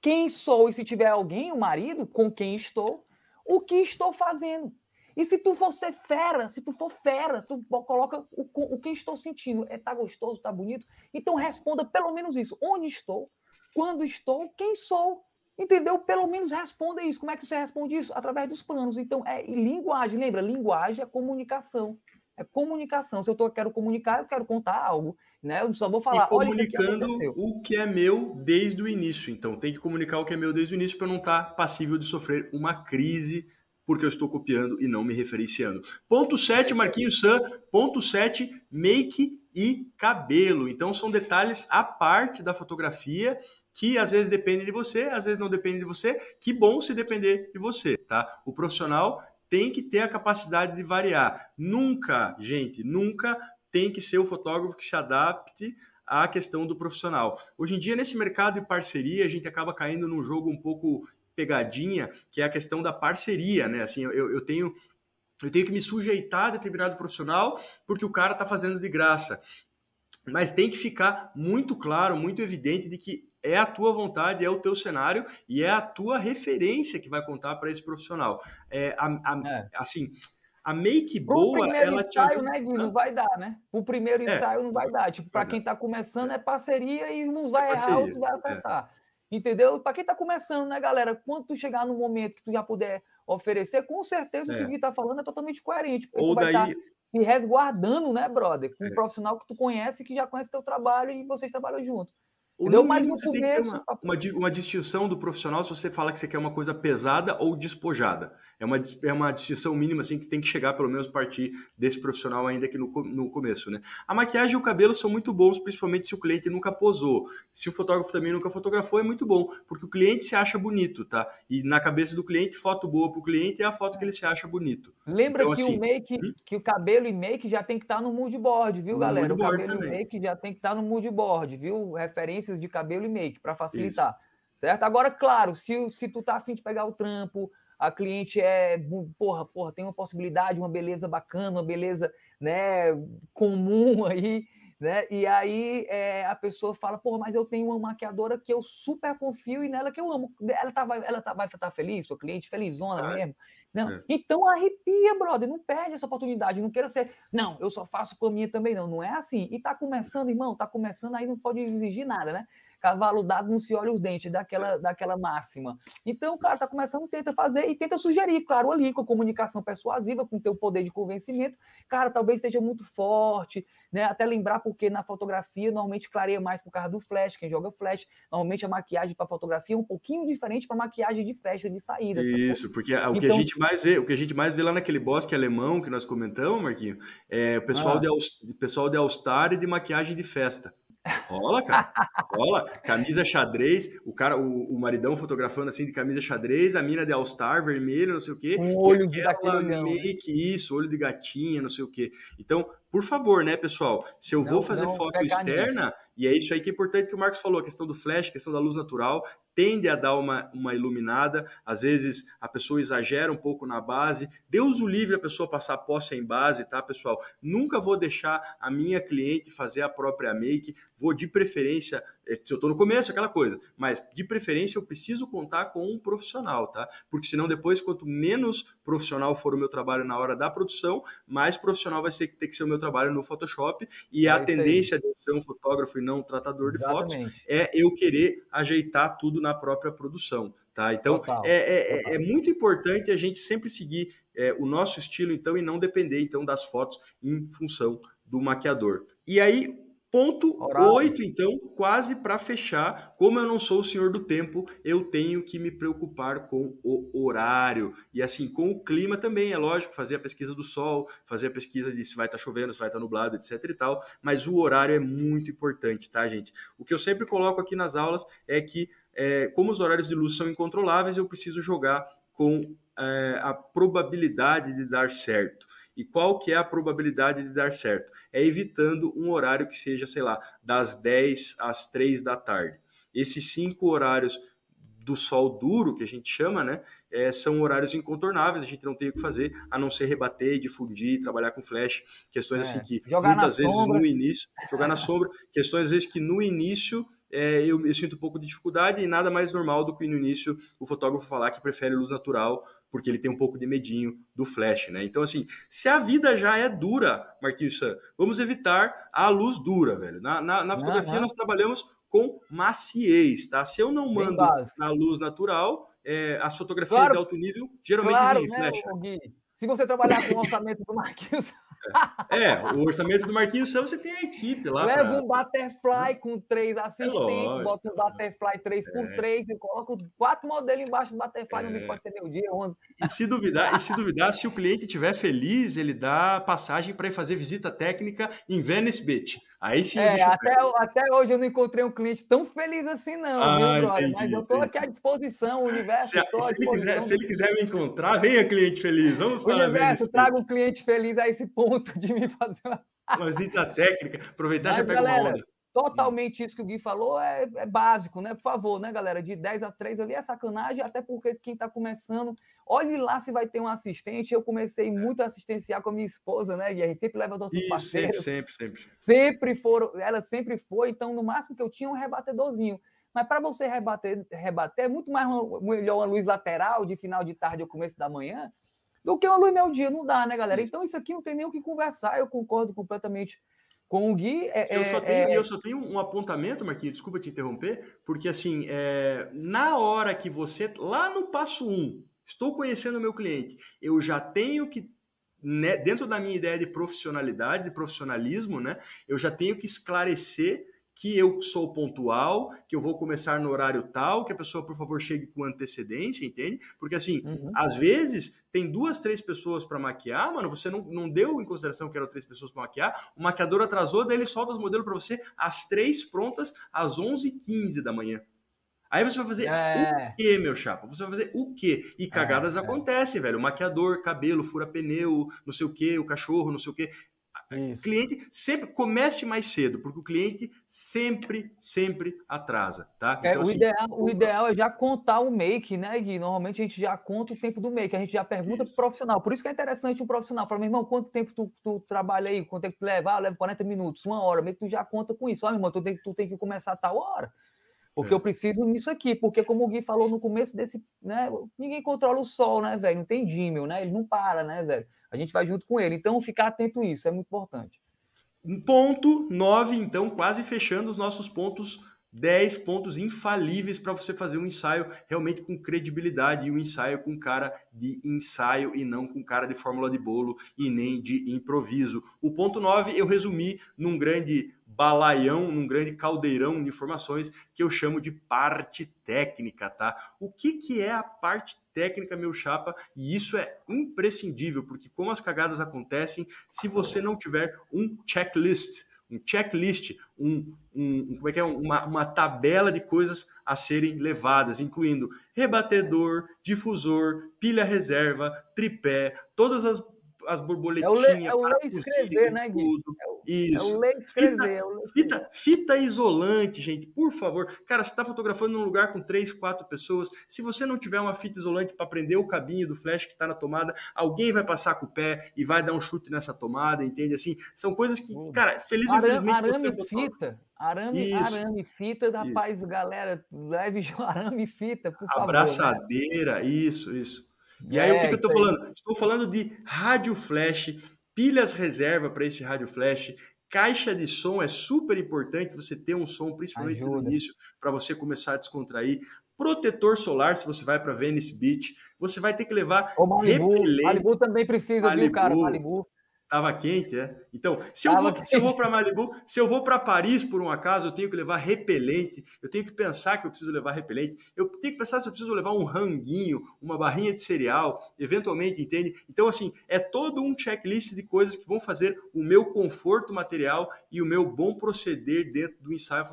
quem sou e se tiver alguém, o marido, com quem estou, o que estou fazendo. E se tu for ser fera, se tu for fera, tu coloca o, o que estou sentindo. É tá gostoso, tá bonito? Então responda pelo menos isso. Onde estou? quando estou, quem sou. Entendeu? Pelo menos responda isso. Como é que você responde isso? Através dos planos. Então, é linguagem. Lembra? Linguagem é comunicação. É comunicação. Se eu tô, quero comunicar, eu quero contar algo. Né? Eu só vou falar. E comunicando o que, o que é meu desde o início. Então, tem que comunicar o que é meu desde o início para não estar tá passível de sofrer uma crise porque eu estou copiando e não me referenciando. Ponto 7, Marquinhos Sam. Ponto 7, make e cabelo. Então, são detalhes à parte da fotografia que às vezes depende de você, às vezes não depende de você. Que bom se depender de você, tá? O profissional tem que ter a capacidade de variar. Nunca, gente, nunca tem que ser o fotógrafo que se adapte à questão do profissional. Hoje em dia, nesse mercado de parceria, a gente acaba caindo num jogo um pouco pegadinha, que é a questão da parceria, né? Assim, eu, eu tenho eu tenho que me sujeitar a determinado profissional porque o cara está fazendo de graça. Mas tem que ficar muito claro, muito evidente de que é a tua vontade, é o teu cenário e é a tua referência que vai contar para esse profissional. É, a, a, é. Assim, a make boa, ela ensaio, te ajuda... né, Gui, não vai dar, né? O primeiro é. ensaio é, não vai dar. Tipo, para quem está começando é parceria e uns vai é errar, outros vai acertar. Entendeu? Para quem está começando, né, galera? Quando tu chegar no momento que tu já puder oferecer, com certeza o que o Gui está falando é totalmente coerente. Porque Ou tu vai daí... estar tá se resguardando, né, brother? Com um profissional que tu conhece, que já conhece teu trabalho e vocês trabalham junto. Ou no mais no começo, que uma, uma, uma, distinção do profissional se você fala que você quer uma coisa pesada ou despojada. É uma, é uma distinção mínima assim que tem que chegar pelo menos partir desse profissional ainda aqui no, no começo, né? A maquiagem e o cabelo são muito bons, principalmente se o cliente nunca posou. Se o fotógrafo também nunca fotografou, é muito bom, porque o cliente se acha bonito, tá? E na cabeça do cliente, foto boa para o cliente é a foto que ele se acha bonito. Lembra então, que assim, o make, hum? que o cabelo e make já tem que estar tá no mood board, viu, galera? O cabelo também. e make já tem que estar tá no mood board, viu? Referência de cabelo e make, para facilitar. Isso. Certo? Agora, claro, se, se tu tá afim de pegar o trampo, a cliente é, porra, porra, tem uma possibilidade, uma beleza bacana, uma beleza, né, comum aí, né? E aí é, a pessoa fala, porra, mas eu tenho uma maquiadora que eu super confio e nela que eu amo. Ela, tá, ela tá, vai estar tá feliz, sua cliente felizona é. mesmo. Não. É. Então arrepia, brother, não perde essa oportunidade, não queira ser, não, eu só faço com a minha também, não. Não é assim. E tá começando, irmão, tá começando, aí não pode exigir nada, né? Cavalo dado não se olha os dentes, daquela, daquela máxima. Então, o cara está começando, tenta fazer e tenta sugerir, claro, ali, com comunicação persuasiva, com teu poder de convencimento. Cara, talvez seja muito forte, né? Até lembrar porque na fotografia normalmente clareia mais por causa do flash, quem joga flash. Normalmente a maquiagem para fotografia é um pouquinho diferente para maquiagem de festa, de saída. Isso, porque o que a então gente mais vê, o que a gente mais vê lá naquele bosque alemão que nós comentamos, Marquinho, é o pessoal, ah. de, pessoal de All-Star e de maquiagem de festa. Rola, cara. Rola. Camisa xadrez, o cara, o, o, maridão fotografando assim de camisa xadrez, a mina de All-Star, vermelho, não sei o quê. Um olho de né? make, isso, olho de gatinha, não sei o quê. Então, por favor, né, pessoal? Se eu não, vou fazer foto externa, nisso. e é isso aí que é importante que o Marcos falou, a questão do flash, a questão da luz natural, tende a dar uma, uma iluminada. Às vezes a pessoa exagera um pouco na base. Deus o livre a pessoa passar pós sem base, tá, pessoal? Nunca vou deixar a minha cliente fazer a própria make. Vou de preferência se eu estou no começo, aquela coisa. Mas, de preferência, eu preciso contar com um profissional, tá? Porque senão depois, quanto menos profissional for o meu trabalho na hora da produção, mais profissional vai ser, ter que ser o meu trabalho no Photoshop. E é a tendência aí. de eu ser um fotógrafo e não um tratador Exatamente. de fotos é eu querer ajeitar tudo na própria produção, tá? Então, total, é, é, é, é, muito importante a gente sempre seguir é, o nosso estilo, então, e não depender, então, das fotos em função do maquiador. E aí, Ponto oito, então, quase para fechar. Como eu não sou o senhor do tempo, eu tenho que me preocupar com o horário. E assim, com o clima também, é lógico, fazer a pesquisa do sol, fazer a pesquisa de se vai estar tá chovendo, se vai estar tá nublado, etc e tal. Mas o horário é muito importante, tá, gente? O que eu sempre coloco aqui nas aulas é que, é, como os horários de luz são incontroláveis, eu preciso jogar com é, a probabilidade de dar certo. E qual que é a probabilidade de dar certo? É evitando um horário que seja, sei lá, das 10 às 3 da tarde. Esses cinco horários do sol duro, que a gente chama, né? É, são horários incontornáveis, a gente não tem o que fazer, a não ser rebater, difundir, trabalhar com flash, questões é, assim que muitas vezes sombra. no início, jogar na sombra, questões às vezes que no início é, eu, eu, sinto um pouco de dificuldade e nada mais normal do que no início o fotógrafo falar que prefere luz natural porque ele tem um pouco de medinho do flash, né? Então, assim, se a vida já é dura, Marquinhos San, vamos evitar a luz dura, velho. Na, na, na fotografia, uhum. nós trabalhamos com maciez, tá? Se eu não mando na luz natural, é, as fotografias claro, de alto nível geralmente claro, vêm né, flash. Se você trabalhar com o orçamento do Marquinhos é, o orçamento do Marquinhos Santos você tem a equipe lá. Leva pra... um Butterfly com três assistentes, é bota um Butterfly 3x3 é. e coloca quatro modelos embaixo do Butterfly, é. pode ser meu dia, 11. E se duvidar, e se duvidar, se o cliente estiver feliz, ele dá passagem para ir fazer visita técnica em Venice Beach. Aí sim. É, até, até hoje eu não encontrei um cliente tão feliz assim, não, ah, viu, entendi, Mas eu estou aqui à disposição, o universo. Se, se, ele quiser, se ele quiser me encontrar, venha cliente feliz. Vamos para universo, traga um cliente feliz a esse ponto de me fazer uma, uma visita técnica. Aproveitar e já pega galera, uma onda. Totalmente isso que o Gui falou é, é, básico, né? Por favor, né, galera? De 10 a 3 ali é sacanagem, até porque quem está começando, olhe lá se vai ter um assistente. Eu comecei muito a assistenciar com a minha esposa, né? E a gente sempre leva nossos isso, parceiros. Sempre, sempre, sempre. Sempre foram, ela sempre foi, então no máximo que eu tinha um rebatedorzinho. Mas para você rebater, rebater, é muito mais melhor uma luz lateral de final de tarde ou começo da manhã do que uma luz meio dia. Não dá, né, galera? Então isso aqui não tem nem o que conversar. Eu concordo completamente com o Gui. É, eu, só é, tenho, é... eu só tenho um apontamento, Marquinhos, desculpa te interromper, porque assim, é, na hora que você, lá no passo 1, um, estou conhecendo o meu cliente, eu já tenho que né, dentro da minha ideia de profissionalidade, de profissionalismo, né, eu já tenho que esclarecer que eu sou pontual, que eu vou começar no horário tal, que a pessoa, por favor, chegue com antecedência, entende? Porque, assim, uhum. às vezes tem duas, três pessoas para maquiar, mano, você não, não deu em consideração que eram três pessoas para maquiar, o maquiador atrasou, daí ele solta os modelos para você às três prontas, às 11h15 da manhã. Aí você vai fazer é. o quê, meu chapa? Você vai fazer o quê? E cagadas é, é. acontecem, velho. O maquiador, cabelo, fura pneu, não sei o quê, o cachorro, não sei o quê. Isso. cliente sempre comece mais cedo, porque o cliente sempre, sempre atrasa, tá? É, então, o, assim, ideal, o ideal é já contar o make, né, Gui? Normalmente a gente já conta o tempo do make, a gente já pergunta Isso. pro profissional. Por isso que é interessante um profissional. Fala, meu irmão, quanto tempo tu, tu trabalha aí? Quanto tempo tu leva? Ah, leva 40 minutos, uma hora. Meio que tu já conta com isso. Ó, meu irmão, tu tem, tu tem que começar a tal hora. Porque é. eu preciso nisso aqui, porque como o Gui falou no começo desse, né, ninguém controla o sol, né, velho? Não tem dímel, né? Ele não para, né, velho? A gente vai junto com ele. Então, ficar atento a isso é muito importante. Um ponto nove, então, quase fechando os nossos pontos 10 pontos infalíveis para você fazer um ensaio realmente com credibilidade e um ensaio com cara de ensaio e não com cara de fórmula de bolo e nem de improviso. O ponto 9 eu resumi num grande balaião, num grande caldeirão de informações que eu chamo de parte técnica, tá? O que, que é a parte técnica, meu chapa? E isso é imprescindível, porque como as cagadas acontecem, se você não tiver um checklist, um checklist, um, um, como é que é? Uma, uma tabela de coisas a serem levadas, incluindo rebatedor, difusor, pilha reserva, tripé, todas as as borboletinhas. É o, ler, é escrever, né, Gui? É o, Isso. É o ler escrever. Fita, fita, fita, isolante, gente, por favor. Cara, você está fotografando num lugar com três, quatro pessoas. Se você não tiver uma fita isolante para prender o cabinho do flash que está na tomada, alguém vai passar com o pé e vai dar um chute nessa tomada, entende? Assim, são coisas que, cara, feliz ou infelizmente arame você fita. Arame, Isso. arame, fita, rapaz, Isso. galera, leve arame fita, por favor. Né? Abraçadeira, né? isso, isso. E aí, é, o que, que eu estou falando? Estou falando de rádio flash, pilhas reserva para esse rádio flash, caixa de som é super importante você ter um som, principalmente Ajuda. no início, para você começar a descontrair. Protetor solar, se você vai para Venice Beach, você vai ter que levar Ô, Malibu, repelente. Malibu também precisa, Malibu, viu, cara? Malibu. Tava quente, é? Então, se eu, vou, se eu vou para Malibu, se eu vou para Paris por um acaso, eu tenho que levar repelente, eu tenho que pensar que eu preciso levar repelente, eu tenho que pensar se eu preciso levar um ranguinho, uma barrinha de cereal, eventualmente, entende? Então, assim, é todo um checklist de coisas que vão fazer o meu conforto material e o meu bom proceder dentro do ensaio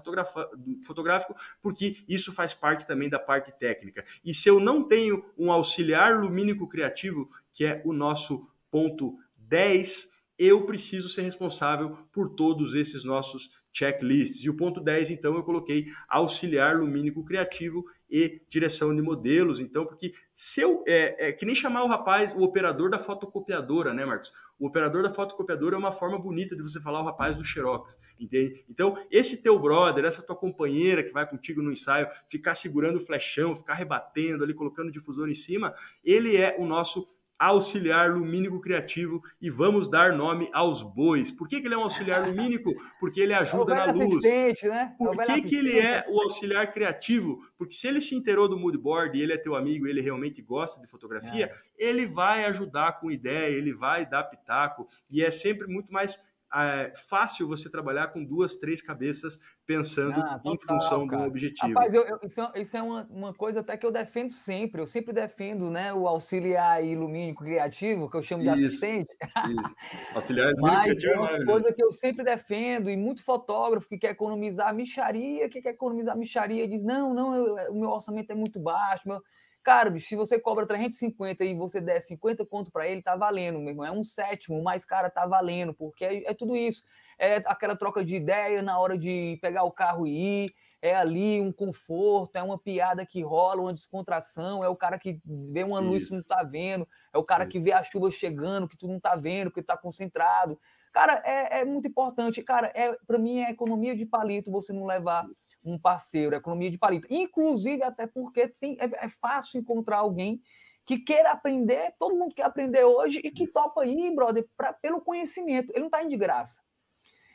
fotográfico, porque isso faz parte também da parte técnica. E se eu não tenho um auxiliar lumínico criativo, que é o nosso ponto 10, eu preciso ser responsável por todos esses nossos checklists. E o ponto 10, então, eu coloquei auxiliar lumínico criativo e direção de modelos. Então, porque se eu. É, é que nem chamar o rapaz, o operador da fotocopiadora, né, Marcos? O operador da fotocopiadora é uma forma bonita de você falar o rapaz do Xerox, entende? Então, esse teu brother, essa tua companheira que vai contigo no ensaio, ficar segurando o flechão, ficar rebatendo ali, colocando o difusor em cima, ele é o nosso auxiliar lumínico criativo e vamos dar nome aos bois. Por que, que ele é um auxiliar lumínico? Porque ele ajuda na luz. Né? Por que, que ele é o auxiliar criativo? Porque se ele se inteirou do mood board e ele é teu amigo e ele realmente gosta de fotografia, é. ele vai ajudar com ideia, ele vai dar pitaco e é sempre muito mais é fácil você trabalhar com duas, três cabeças pensando ah, total, em função cara. um objetivo. Rapaz, eu, eu, isso, é, isso, é uma, uma coisa até que eu defendo sempre. Eu sempre defendo né, o auxiliar ilumínico criativo, que eu chamo de isso, assistente. Isso. Auxiliar ilumínico criativo é uma coisa que eu sempre defendo, e muito fotógrafo que quer economizar micharia, que quer economizar micharia, diz: não, não, eu, o meu orçamento é muito baixo. Meu... Cara, bicho, se você cobra 350 e você der 50 conto para ele, tá valendo, meu irmão. É um sétimo, mas, cara, tá valendo, porque é, é, tudo isso. É aquela troca de ideia na hora de pegar o carro e ir, é ali um conforto, é uma piada que rola, uma descontração, é o cara que vê uma luz isso. que não tá vendo, é o cara isso. que vê a chuva chegando, que tu não tá vendo, que tá concentrado. Cara, é, é muito importante. Cara, é, para mim é economia de palito você não levar um parceiro, é economia de palito. Inclusive, até porque tem, é, é fácil encontrar alguém que queira aprender, todo mundo quer aprender hoje e que topa aí, brother, pra, pelo conhecimento. Ele não está indo de graça.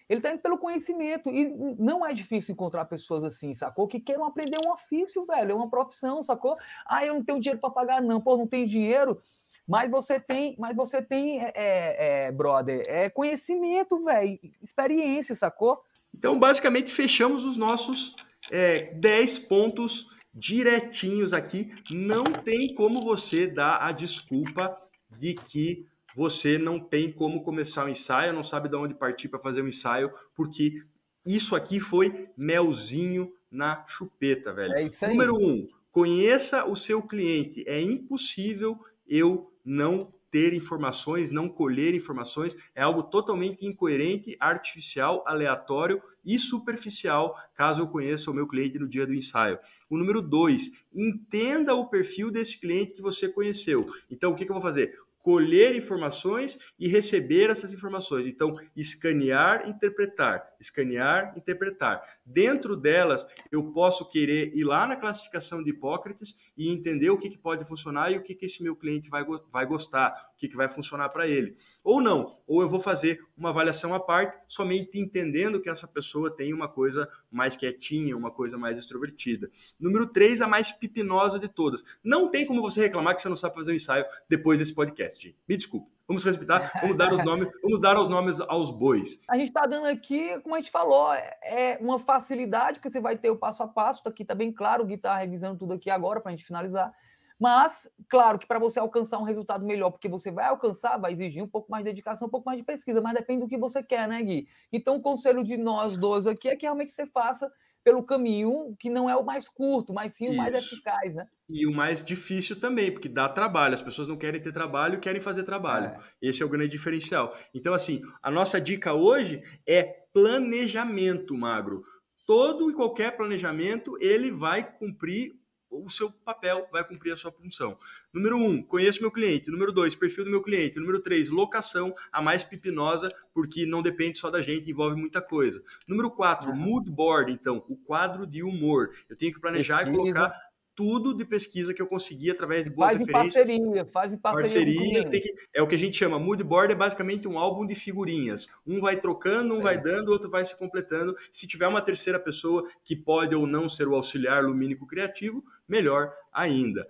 Ele está indo pelo conhecimento. E não é difícil encontrar pessoas assim, sacou? Que queiram aprender um ofício, velho, é uma profissão, sacou? Ah, eu não tenho dinheiro para pagar, não. Pô, não tenho dinheiro. Mas você tem, mas você tem, é, é, é brother, é conhecimento, velho, experiência, sacou? Então, basicamente, fechamos os nossos é, 10 pontos direitinhos aqui. Não tem como você dar a desculpa de que você não tem como começar o um ensaio, não sabe de onde partir para fazer um ensaio, porque isso aqui foi melzinho na chupeta, velho. É isso aí. Número um, conheça o seu cliente. É impossível eu não ter informações, não colher informações, é algo totalmente incoerente, artificial, aleatório e superficial, caso eu conheça o meu cliente no dia do ensaio. O número dois, entenda o perfil desse cliente que você conheceu. Então, o que, que eu vou fazer? Colher informações e receber essas informações. Então, escanear, interpretar, escanear, interpretar. Dentro delas, eu posso querer ir lá na classificação de Hipócrates e entender o que, que pode funcionar e o que, que esse meu cliente vai, vai gostar, o que, que vai funcionar para ele. Ou não, ou eu vou fazer uma avaliação à parte, somente entendendo que essa pessoa tem uma coisa mais quietinha, uma coisa mais extrovertida. Número 3, a mais pipinosa de todas. Não tem como você reclamar que você não sabe fazer um ensaio depois desse podcast. Me desculpe. Vamos respeitar, vamos dar os nomes, vamos dar os nomes aos bois. A gente está dando aqui, como a gente falou, é uma facilidade, porque você vai ter o passo a passo, tá aqui tá bem claro, o Gui tá revisando tudo aqui agora para a gente finalizar. Mas, claro que para você alcançar um resultado melhor, porque você vai alcançar, vai exigir um pouco mais de dedicação, um pouco mais de pesquisa, mas depende do que você quer, né, Gui? Então, o conselho de nós dois aqui é que realmente você faça pelo caminho que não é o mais curto, mas sim o Isso. mais eficaz, né? E o mais difícil também, porque dá trabalho. As pessoas não querem ter trabalho, querem fazer trabalho. É. Esse é o grande diferencial. Então, assim, a nossa dica hoje é planejamento, magro. Todo e qualquer planejamento, ele vai cumprir o seu papel vai cumprir a sua função. Número um, conheço meu cliente. Número dois, perfil do meu cliente. Número três, locação, a mais pipinosa, porque não depende só da gente, envolve muita coisa. Número quatro, uhum. mood board, então, o quadro de humor. Eu tenho que planejar Pesquisa. e colocar tudo de pesquisa que eu consegui através de boas faz referências. Em parceria, faz parceria. parceria que, é o que a gente chama mood board, é basicamente um álbum de figurinhas. Um vai trocando, um é. vai dando, o outro vai se completando. Se tiver uma terceira pessoa que pode ou não ser o auxiliar lumínico criativo, melhor ainda.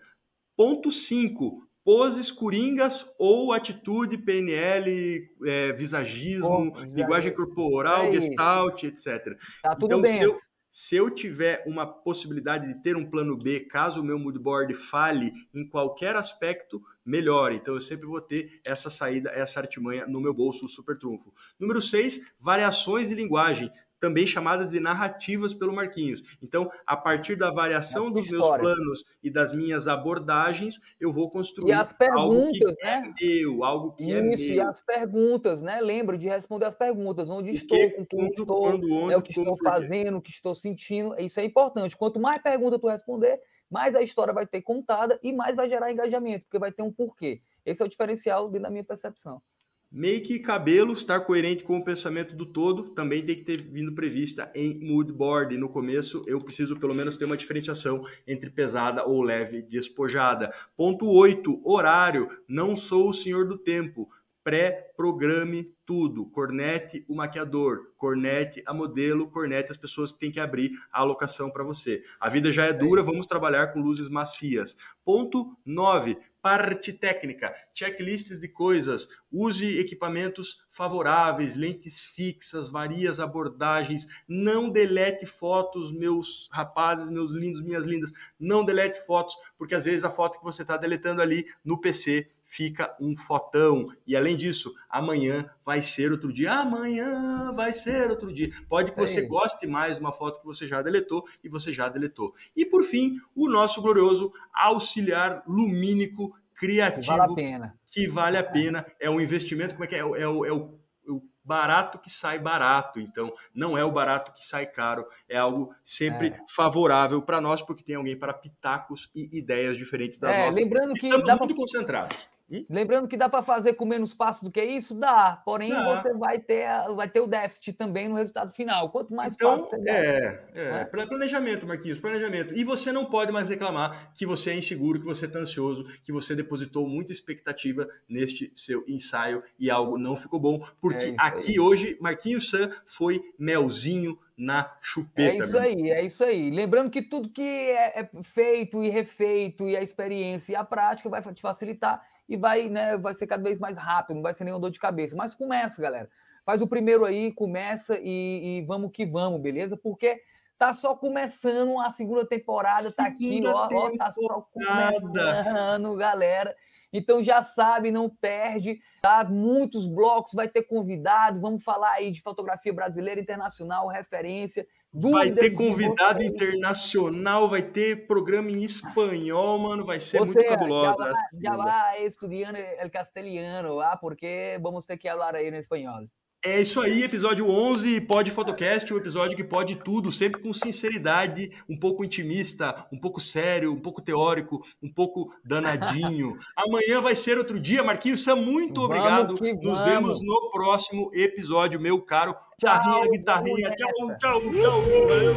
Ponto 5. Poses coringas ou atitude, PNL, é, visagismo, linguagem corporal, gestalt, etc. Tá tudo então, bem. Se eu tiver uma possibilidade de ter um plano B, caso o meu moodboard fale em qualquer aspecto, melhor. Então eu sempre vou ter essa saída, essa artimanha no meu bolso super trunfo. Número 6, variações de linguagem também chamadas de narrativas pelo Marquinhos. Então, a partir da variação dos meus planos e das minhas abordagens, eu vou construir algo que é né? é meu, algo que Isso, é meu. e as perguntas, né? Lembro de responder as perguntas, onde estou, com quem quando, estou, quando, onde, é o que estou fazendo, o que estou sentindo, isso é importante. Quanto mais perguntas tu responder, mais a história vai ter contada e mais vai gerar engajamento, porque vai ter um porquê. Esse é o diferencial dentro da minha percepção. Make cabelo estar coerente com o pensamento do todo também tem que ter vindo prevista em mood board. No começo, eu preciso pelo menos ter uma diferenciação entre pesada ou leve despojada. Ponto 8, horário. Não sou o senhor do tempo. Pré-programe tudo. Cornete o maquiador, cornete a modelo, cornete as pessoas que têm que abrir a alocação para você. A vida já é dura, vamos trabalhar com luzes macias. Ponto 9 parte técnica, checklists de coisas, use equipamentos favoráveis, lentes fixas, várias abordagens, não delete fotos, meus rapazes, meus lindos, minhas lindas, não delete fotos, porque às vezes a foto que você está deletando ali no PC fica um fotão. E além disso, amanhã vai ser outro dia. Amanhã vai ser outro dia. Pode que você goste mais de uma foto que você já deletou e você já deletou. E por fim, o nosso glorioso auxiliar lumínico criativo que vale a pena. Que vale a pena. É um investimento, como é que é? É, é o, é o, o barato que sai barato. Então, não é o barato que sai caro, é algo sempre é. favorável para nós, porque tem alguém para pitacos e ideias diferentes das é, nossas. Lembrando que Estamos muito pra... concentrados. Hum? Lembrando que dá para fazer com menos passos do que isso, dá. Porém, dá. você vai ter, vai ter o déficit também no resultado final. Quanto mais então, passos você der. É, é, né? planejamento, Marquinhos, planejamento. E você não pode mais reclamar que você é inseguro, que você está ansioso, que você depositou muita expectativa neste seu ensaio e algo não ficou bom, porque é aqui hoje Marquinhos San foi melzinho na chupeta. É isso aí, é isso aí. Lembrando que tudo que é, é feito e refeito e a experiência e a prática vai te facilitar e vai, né, vai ser cada vez mais rápido, não vai ser nenhuma dor de cabeça. Mas começa, galera. Faz o primeiro aí, começa e, e vamos que vamos, beleza? Porque tá só começando a segunda temporada, segunda tá aqui, ó, ó, tá só começando, galera. Então já sabe, não perde, tá? Muitos blocos, vai ter convidado, vamos falar aí de fotografia brasileira, internacional, referência. Vai ter convidado internacional, vai ter programa em espanhol, mano, vai ser muito cabulosa. Já vai estudando el castelhano, ah, porque vamos ter que falar aí no espanhol. É isso aí, episódio 11, Pode Fotocast, um episódio que pode tudo, sempre com sinceridade, um pouco intimista, um pouco sério, um pouco teórico, um pouco danadinho. Amanhã vai ser outro dia, Marquinhos, Sam, muito obrigado. Nos vemos no próximo episódio, meu caro. Tchau, guitarrinha, guitarrinha. Tchau, tchau, tchau. Valeu.